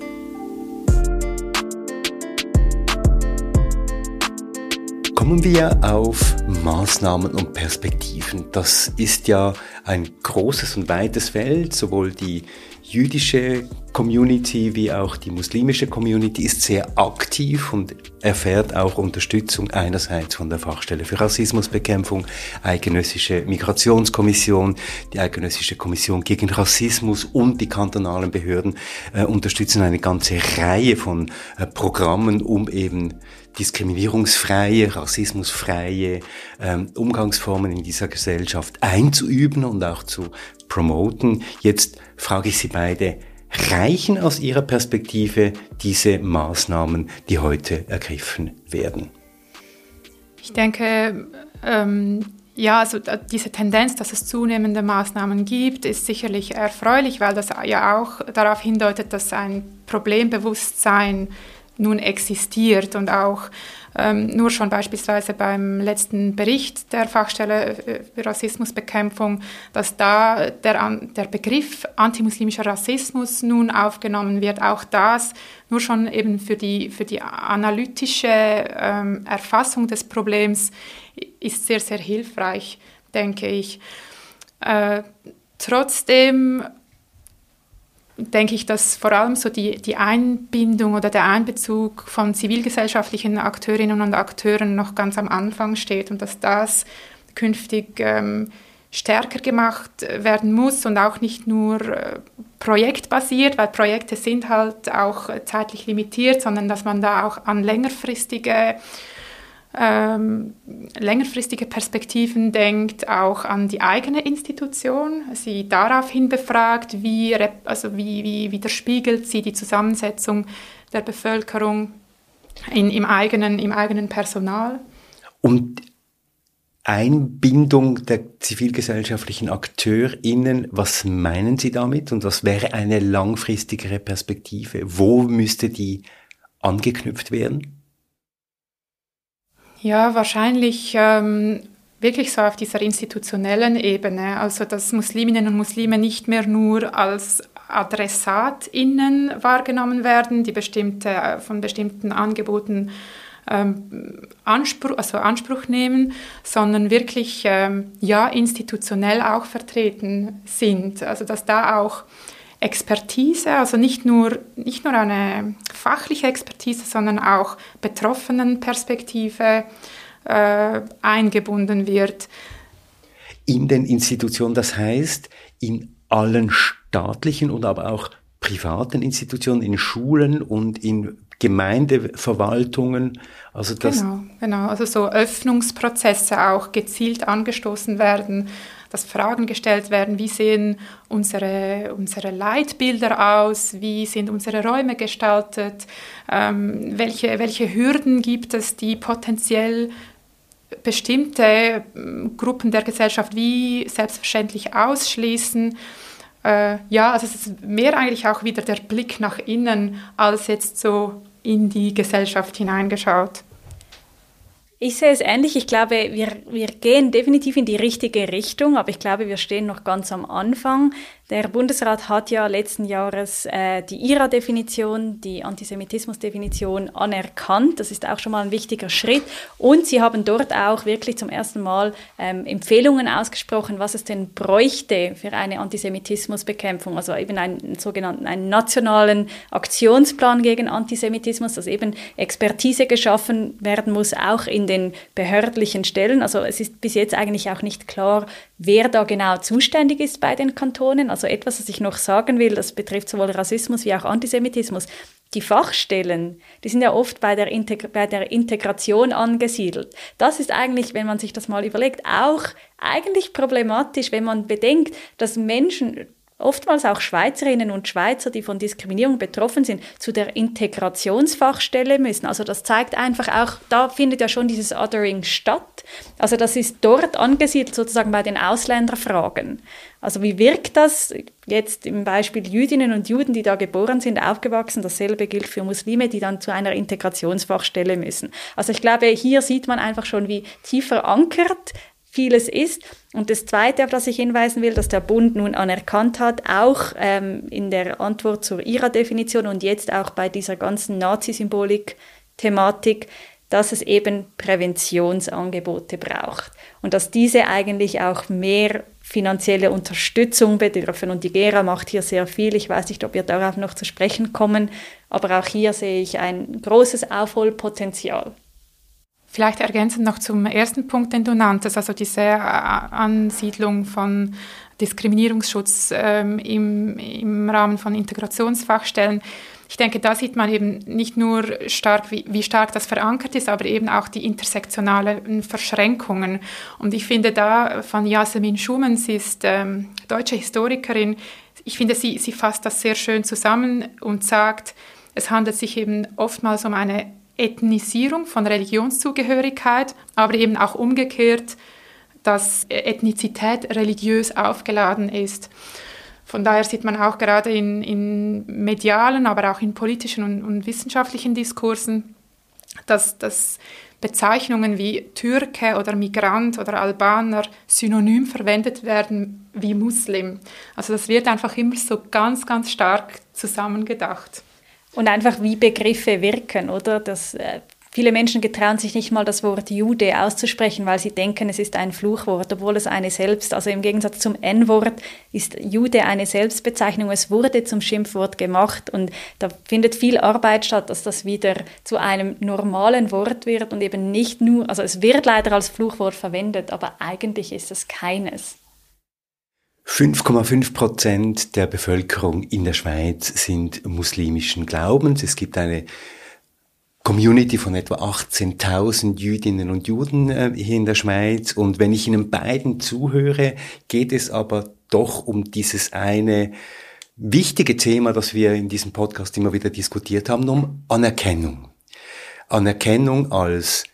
[SPEAKER 1] Kommen wir auf Maßnahmen und Perspektiven. Das ist ja ein großes und weites Feld. Sowohl die jüdische Community wie auch die muslimische Community ist sehr aktiv und erfährt auch Unterstützung einerseits von der Fachstelle für Rassismusbekämpfung, Eidgenössische Migrationskommission, die Eidgenössische Kommission gegen Rassismus und die kantonalen Behörden äh, unterstützen eine ganze Reihe von äh, Programmen, um eben diskriminierungsfreie, rassismusfreie ähm, Umgangsformen in dieser Gesellschaft einzuüben und auch zu promoten. Jetzt frage ich Sie beide, reichen aus Ihrer Perspektive diese Maßnahmen, die heute ergriffen werden?
[SPEAKER 2] Ich denke, ähm, ja, also diese Tendenz, dass es zunehmende Maßnahmen gibt, ist sicherlich erfreulich, weil das ja auch darauf hindeutet, dass ein Problembewusstsein nun existiert und auch ähm, nur schon beispielsweise beim letzten Bericht der Fachstelle für Rassismusbekämpfung, dass da der, der Begriff antimuslimischer Rassismus nun aufgenommen wird. Auch das nur schon eben für die, für die analytische ähm, Erfassung des Problems ist sehr, sehr hilfreich, denke ich. Äh, trotzdem denke ich, dass vor allem so die, die Einbindung oder der Einbezug von zivilgesellschaftlichen Akteurinnen und Akteuren noch ganz am Anfang steht und dass das künftig ähm, stärker gemacht werden muss und auch nicht nur äh, projektbasiert, weil Projekte sind halt auch zeitlich limitiert, sondern dass man da auch an längerfristige ähm, längerfristige Perspektiven denkt, auch an die eigene Institution, sie daraufhin befragt, wie, also wie, wie widerspiegelt sie die Zusammensetzung der Bevölkerung in, im, eigenen, im eigenen Personal.
[SPEAKER 1] Und Einbindung der zivilgesellschaftlichen AkteurInnen, was meinen Sie damit und was wäre eine langfristigere Perspektive? Wo müsste die angeknüpft werden?
[SPEAKER 2] Ja, wahrscheinlich ähm, wirklich so auf dieser institutionellen Ebene, also dass Musliminnen und Muslime nicht mehr nur als AdressatInnen wahrgenommen werden, die bestimmte, äh, von bestimmten Angeboten ähm, Anspruch, also Anspruch nehmen, sondern wirklich ähm, ja institutionell auch vertreten sind. Also dass da auch Expertise, also nicht nur, nicht nur eine fachliche Expertise, sondern auch Betroffenenperspektive äh, eingebunden wird.
[SPEAKER 1] In den Institutionen, das heißt in allen staatlichen und aber auch privaten Institutionen, in Schulen und in Gemeindeverwaltungen.
[SPEAKER 2] Also das genau, genau. Also so Öffnungsprozesse auch gezielt angestoßen werden dass Fragen gestellt werden, wie sehen unsere, unsere Leitbilder aus, wie sind unsere Räume gestaltet, ähm, welche, welche Hürden gibt es, die potenziell bestimmte ähm, Gruppen der Gesellschaft wie selbstverständlich ausschließen. Äh, ja, also es ist mehr eigentlich auch wieder der Blick nach innen als jetzt so in die Gesellschaft hineingeschaut.
[SPEAKER 3] Ich sehe es ähnlich. Ich glaube, wir, wir gehen definitiv in die richtige Richtung, aber ich glaube, wir stehen noch ganz am Anfang. Der Bundesrat hat ja letzten Jahres äh, die IRA-Definition, die Antisemitismus-Definition anerkannt. Das ist auch schon mal ein wichtiger Schritt. Und sie haben dort auch wirklich zum ersten Mal ähm, Empfehlungen ausgesprochen, was es denn bräuchte für eine Antisemitismusbekämpfung. Also eben einen sogenannten einen nationalen Aktionsplan gegen Antisemitismus, dass eben Expertise geschaffen werden muss, auch in den behördlichen Stellen. Also es ist bis jetzt eigentlich auch nicht klar, wer da genau zuständig ist bei den Kantonen. Also etwas, was ich noch sagen will, das betrifft sowohl Rassismus wie auch Antisemitismus. Die Fachstellen, die sind ja oft bei der, bei der Integration angesiedelt. Das ist eigentlich, wenn man sich das mal überlegt, auch eigentlich problematisch, wenn man bedenkt, dass Menschen oftmals auch Schweizerinnen und Schweizer, die von Diskriminierung betroffen sind, zu der Integrationsfachstelle müssen. Also das zeigt einfach auch, da findet ja schon dieses Othering statt. Also das ist dort angesiedelt sozusagen bei den Ausländerfragen. Also wie wirkt das jetzt im Beispiel Jüdinnen und Juden, die da geboren sind, aufgewachsen? Dasselbe gilt für Muslime, die dann zu einer Integrationsfachstelle müssen. Also ich glaube, hier sieht man einfach schon, wie tief verankert vieles ist. Und das Zweite, auf das ich hinweisen will, dass der Bund nun anerkannt hat, auch ähm, in der Antwort zur IRA-Definition und jetzt auch bei dieser ganzen Nazi-Symbolik-Thematik, dass es eben Präventionsangebote braucht und dass diese eigentlich auch mehr finanzielle Unterstützung bedürfen. Und die Gera macht hier sehr viel. Ich weiß nicht, ob wir darauf noch zu sprechen kommen, aber auch hier sehe ich ein großes Aufholpotenzial.
[SPEAKER 2] Vielleicht ergänzend noch zum ersten Punkt, den du nanntest, also diese äh, Ansiedlung von Diskriminierungsschutz ähm, im, im Rahmen von Integrationsfachstellen. Ich denke, da sieht man eben nicht nur stark, wie, wie, stark das verankert ist, aber eben auch die intersektionalen Verschränkungen. Und ich finde da von Jasmin Schumann, sie ist ähm, deutsche Historikerin, ich finde, sie, sie fasst das sehr schön zusammen und sagt, es handelt sich eben oftmals um eine Ethnisierung von Religionszugehörigkeit, aber eben auch umgekehrt, dass Ethnizität religiös aufgeladen ist. Von daher sieht man auch gerade in, in medialen, aber auch in politischen und, und wissenschaftlichen Diskursen, dass, dass Bezeichnungen wie Türke oder Migrant oder Albaner synonym verwendet werden wie Muslim. Also das wird einfach immer so ganz, ganz stark zusammengedacht.
[SPEAKER 3] Und einfach wie Begriffe wirken, oder? Das äh, Viele Menschen getrauen sich nicht mal das Wort Jude auszusprechen, weil sie denken, es ist ein Fluchwort, obwohl es eine selbst, also im Gegensatz zum N-Wort ist Jude eine Selbstbezeichnung. Es wurde zum Schimpfwort gemacht und da findet viel Arbeit statt, dass das wieder zu einem normalen Wort wird und eben nicht nur, also es wird leider als Fluchwort verwendet, aber eigentlich ist es keines.
[SPEAKER 1] 5,5 Prozent der Bevölkerung in der Schweiz sind muslimischen Glaubens. Es gibt eine Community von etwa 18.000 Jüdinnen und Juden äh, hier in der Schweiz. Und wenn ich Ihnen beiden zuhöre, geht es aber doch um dieses eine wichtige Thema, das wir in diesem Podcast immer wieder diskutiert haben, um Anerkennung. Anerkennung als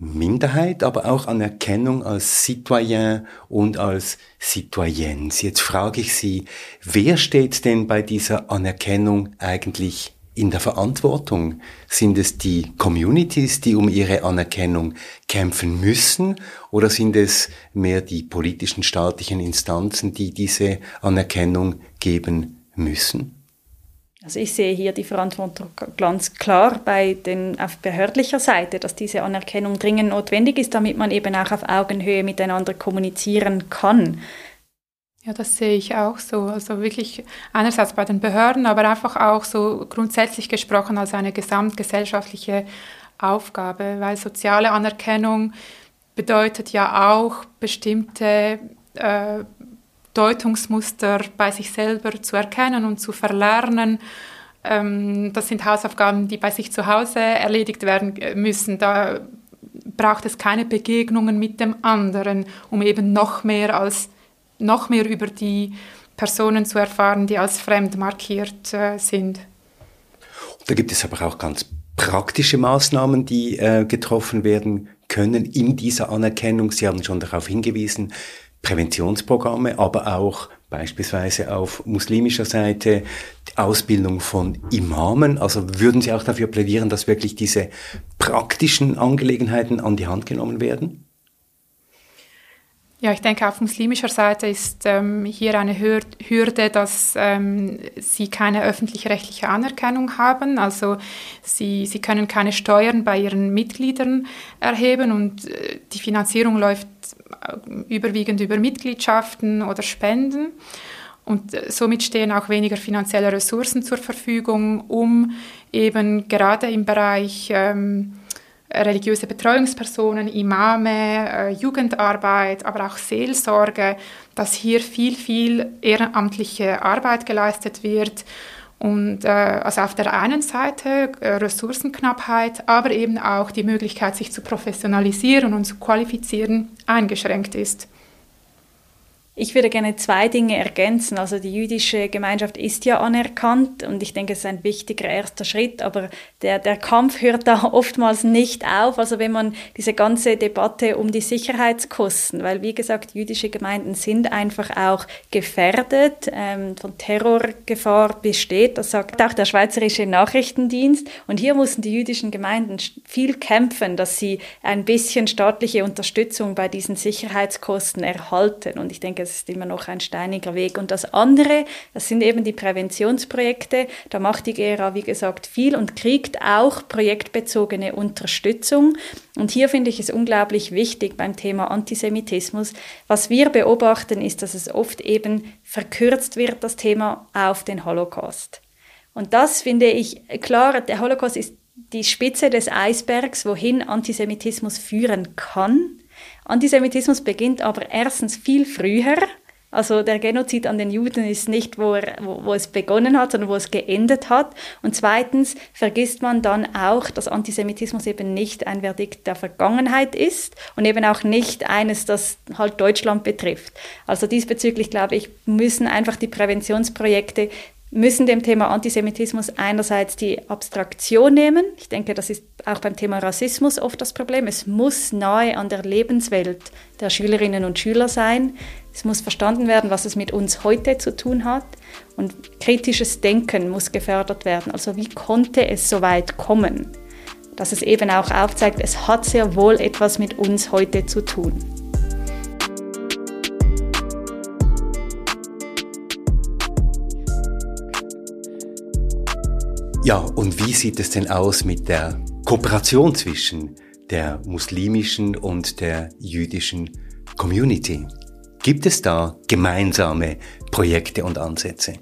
[SPEAKER 1] Minderheit, aber auch Anerkennung als Citoyen und als Citoyens. Jetzt frage ich Sie, wer steht denn bei dieser Anerkennung eigentlich in der Verantwortung? Sind es die Communities, die um ihre Anerkennung kämpfen müssen, oder sind es mehr die politischen staatlichen Instanzen, die diese Anerkennung geben müssen?
[SPEAKER 3] Also ich sehe hier die Verantwortung ganz klar bei den auf behördlicher Seite, dass diese Anerkennung dringend notwendig ist, damit man eben auch auf Augenhöhe miteinander kommunizieren kann.
[SPEAKER 2] Ja, das sehe ich auch so. Also wirklich einerseits bei den Behörden, aber einfach auch so grundsätzlich gesprochen als eine gesamtgesellschaftliche Aufgabe, weil soziale Anerkennung bedeutet ja auch bestimmte äh, Deutungsmuster bei sich selber zu erkennen und zu verlernen. Ähm, das sind Hausaufgaben, die bei sich zu Hause erledigt werden müssen. Da braucht es keine Begegnungen mit dem anderen, um eben noch mehr als noch mehr über die Personen zu erfahren, die als fremd markiert äh, sind.
[SPEAKER 1] Da gibt es aber auch ganz praktische Maßnahmen, die äh, getroffen werden können in dieser Anerkennung. Sie haben schon darauf hingewiesen, Präventionsprogramme, aber auch beispielsweise auf muslimischer Seite die Ausbildung von Imamen. Also würden Sie auch dafür plädieren, dass wirklich diese praktischen Angelegenheiten an die Hand genommen werden?
[SPEAKER 2] Ja, ich denke, auf muslimischer Seite ist ähm, hier eine Hürde, dass ähm, sie keine öffentlich-rechtliche Anerkennung haben. Also sie, sie können keine Steuern bei ihren Mitgliedern erheben und äh, die Finanzierung läuft äh, überwiegend über Mitgliedschaften oder Spenden. Und äh, somit stehen auch weniger finanzielle Ressourcen zur Verfügung, um eben gerade im Bereich ähm, religiöse Betreuungspersonen, Imame, äh, Jugendarbeit, aber auch Seelsorge, dass hier viel, viel ehrenamtliche Arbeit geleistet wird. Und äh, also auf der einen Seite äh, Ressourcenknappheit, aber eben auch die Möglichkeit, sich zu professionalisieren und zu qualifizieren, eingeschränkt ist.
[SPEAKER 3] Ich würde gerne zwei Dinge ergänzen. Also die jüdische Gemeinschaft ist ja anerkannt und ich denke, es ist ein wichtiger erster Schritt, aber der, der Kampf hört da oftmals nicht auf. Also wenn man diese ganze Debatte um die Sicherheitskosten, weil wie gesagt, jüdische Gemeinden sind einfach auch gefährdet, ähm, von Terrorgefahr besteht. Das sagt auch der Schweizerische Nachrichtendienst. Und hier mussten die jüdischen Gemeinden viel kämpfen, dass sie ein bisschen staatliche Unterstützung bei diesen Sicherheitskosten erhalten. Und ich denke, es ist immer noch ein steiniger Weg. Und das andere, das sind eben die Präventionsprojekte. Da macht die GRA, wie gesagt, viel und kriegt auch projektbezogene Unterstützung. Und hier finde ich es unglaublich wichtig beim Thema Antisemitismus. Was wir beobachten, ist, dass es oft eben verkürzt wird, das Thema auf den Holocaust. Und das finde ich klar, der Holocaust ist die Spitze des Eisbergs, wohin Antisemitismus führen kann. Antisemitismus beginnt aber erstens viel früher. Also der Genozid an den Juden ist nicht, wo, er, wo, wo, es begonnen hat, sondern wo es geendet hat. Und zweitens vergisst man dann auch, dass Antisemitismus eben nicht ein Verdikt der Vergangenheit ist und eben auch nicht eines, das halt Deutschland betrifft. Also diesbezüglich, glaube ich, müssen einfach die Präventionsprojekte müssen dem Thema Antisemitismus einerseits die Abstraktion nehmen. Ich denke, das ist auch beim Thema Rassismus oft das Problem. Es muss nahe an der Lebenswelt der Schülerinnen und Schüler sein. Es muss verstanden werden, was es mit uns heute zu tun hat. Und kritisches Denken muss gefördert werden. Also wie konnte es so weit kommen? Dass es eben auch aufzeigt, es hat sehr wohl etwas mit uns heute zu tun.
[SPEAKER 1] Ja, und wie sieht es denn aus mit der Kooperation zwischen der muslimischen und der jüdischen Community? Gibt es da gemeinsame Projekte und Ansätze?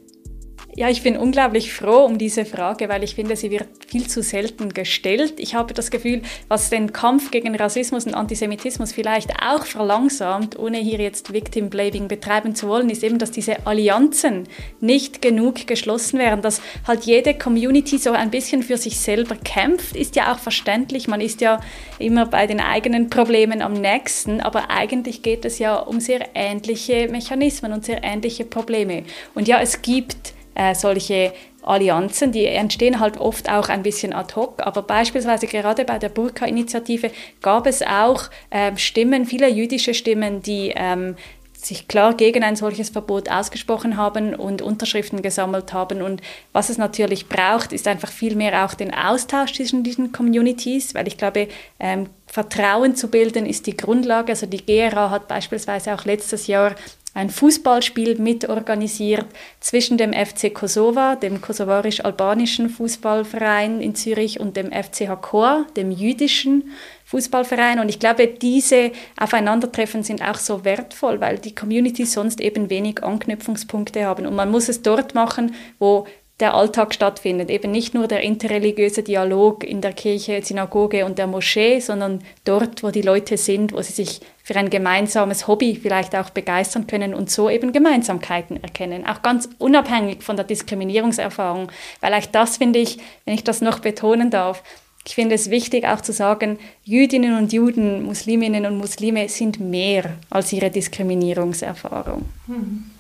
[SPEAKER 3] Ja, ich bin unglaublich froh um diese Frage, weil ich finde, sie wird viel zu selten gestellt. Ich habe das Gefühl, was den Kampf gegen Rassismus und Antisemitismus vielleicht auch verlangsamt, ohne hier jetzt Victim Blaming betreiben zu wollen, ist eben, dass diese Allianzen nicht genug geschlossen werden, dass halt jede Community so ein bisschen für sich selber kämpft, ist ja auch verständlich. Man ist ja immer bei den eigenen Problemen am nächsten, aber eigentlich geht es ja um sehr ähnliche Mechanismen und sehr ähnliche Probleme. Und ja, es gibt äh, solche Allianzen, die entstehen halt oft auch ein bisschen ad hoc, aber beispielsweise gerade bei der Burka-Initiative gab es auch äh, Stimmen, viele jüdische Stimmen, die ähm, sich klar gegen ein solches Verbot ausgesprochen haben und Unterschriften gesammelt haben. Und was es natürlich braucht, ist einfach viel mehr auch den Austausch zwischen diesen Communities, weil ich glaube, ähm, Vertrauen zu bilden ist die Grundlage. Also die GRA hat beispielsweise auch letztes Jahr ein Fußballspiel mitorganisiert zwischen dem FC Kosova, dem kosovarisch-albanischen Fußballverein in Zürich, und dem FCH Chor, dem jüdischen Fußballverein. Und ich glaube, diese Aufeinandertreffen sind auch so wertvoll, weil die Communities sonst eben wenig Anknüpfungspunkte haben. Und man muss es dort machen, wo der Alltag stattfindet. Eben nicht nur der interreligiöse Dialog in der Kirche, Synagoge und der Moschee, sondern dort, wo die Leute sind, wo sie sich für ein gemeinsames Hobby vielleicht auch begeistern können und so eben Gemeinsamkeiten erkennen. Auch ganz unabhängig von der Diskriminierungserfahrung. Weil auch das finde ich, wenn ich das noch betonen darf, ich finde es wichtig auch zu sagen, Jüdinnen und Juden, Musliminnen und Muslime sind mehr als ihre Diskriminierungserfahrung. Mhm.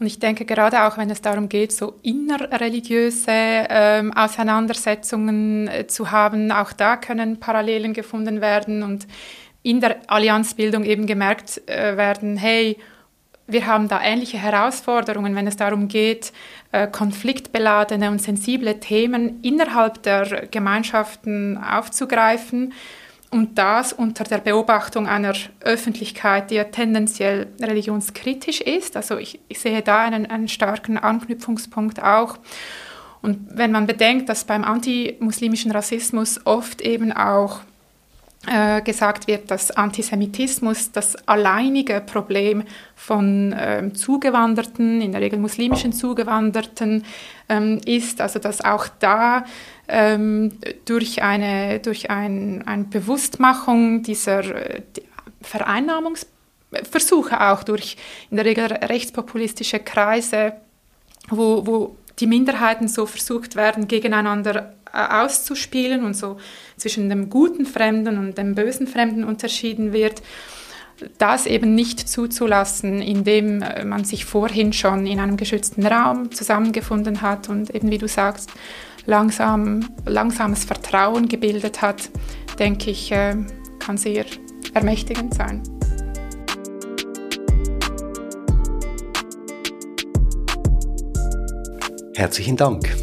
[SPEAKER 2] Und ich denke, gerade auch wenn es darum geht, so innerreligiöse ähm, Auseinandersetzungen äh, zu haben, auch da können Parallelen gefunden werden und in der Allianzbildung eben gemerkt äh, werden, hey, wir haben da ähnliche Herausforderungen, wenn es darum geht, äh, konfliktbeladene und sensible Themen innerhalb der Gemeinschaften aufzugreifen und das unter der Beobachtung einer Öffentlichkeit, die ja tendenziell religionskritisch ist. Also ich, ich sehe da einen, einen starken Anknüpfungspunkt auch. Und wenn man bedenkt, dass beim antimuslimischen Rassismus oft eben auch äh, gesagt wird, dass Antisemitismus das alleinige Problem von ähm, Zugewanderten, in der Regel muslimischen Zugewanderten, ähm, ist, also dass auch da ähm, durch eine, durch ein, eine Bewusstmachung dieser äh, Vereinnahmungsversuche auch durch in der Regel rechtspopulistische Kreise, wo, wo die Minderheiten so versucht werden, gegeneinander äh, auszuspielen und so zwischen dem guten Fremden und dem bösen Fremden unterschieden wird, das eben nicht zuzulassen, indem äh, man sich vorhin schon in einem geschützten Raum zusammengefunden hat und eben, wie du sagst, langsam, langsames Vertrauen gebildet hat, denke ich, äh, kann sehr ermächtigend sein.
[SPEAKER 1] Herzlichen Dank.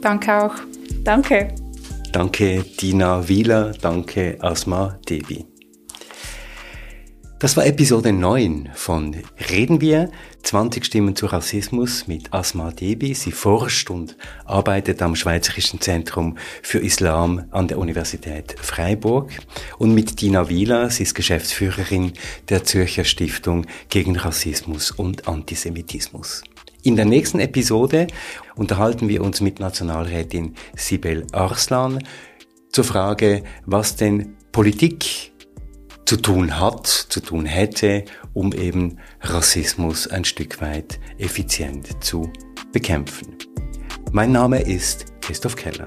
[SPEAKER 2] Danke auch.
[SPEAKER 3] Danke.
[SPEAKER 1] Danke Dina Wieler, danke Asma Devi. Das war Episode 9 von Reden wir, 20 Stimmen zu Rassismus mit Asma Debi. Sie forscht und arbeitet am Schweizerischen Zentrum für Islam an der Universität Freiburg. Und mit Dina Wieler, sie ist Geschäftsführerin der Zürcher Stiftung gegen Rassismus und Antisemitismus. In der nächsten Episode unterhalten wir uns mit Nationalrätin Sibel Arslan zur Frage, was denn Politik zu tun hat, zu tun hätte, um eben Rassismus ein Stück weit effizient zu bekämpfen. Mein Name ist Christoph Keller.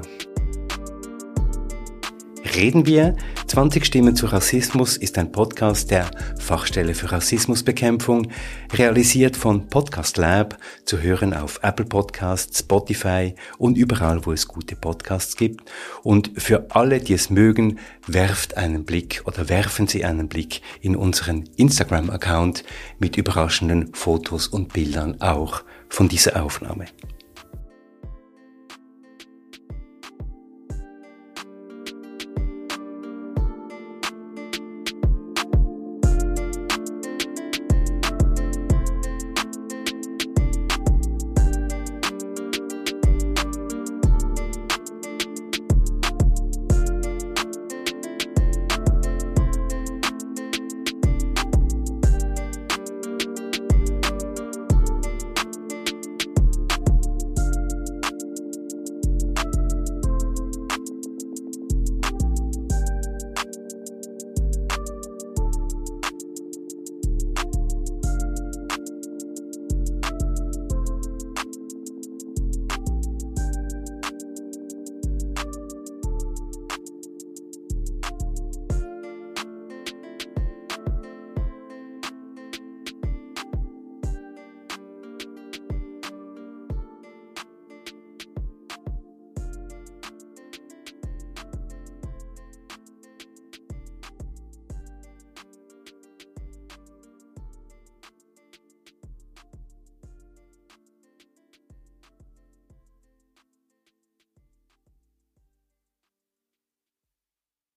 [SPEAKER 1] Reden wir 20 Stimmen zu Rassismus ist ein Podcast der Fachstelle für Rassismusbekämpfung, realisiert von Podcast Lab, zu hören auf Apple Podcasts, Spotify und überall, wo es gute Podcasts gibt. Und für alle, die es mögen, werft einen Blick oder werfen Sie einen Blick in unseren Instagram-Account mit überraschenden Fotos und Bildern auch von dieser Aufnahme.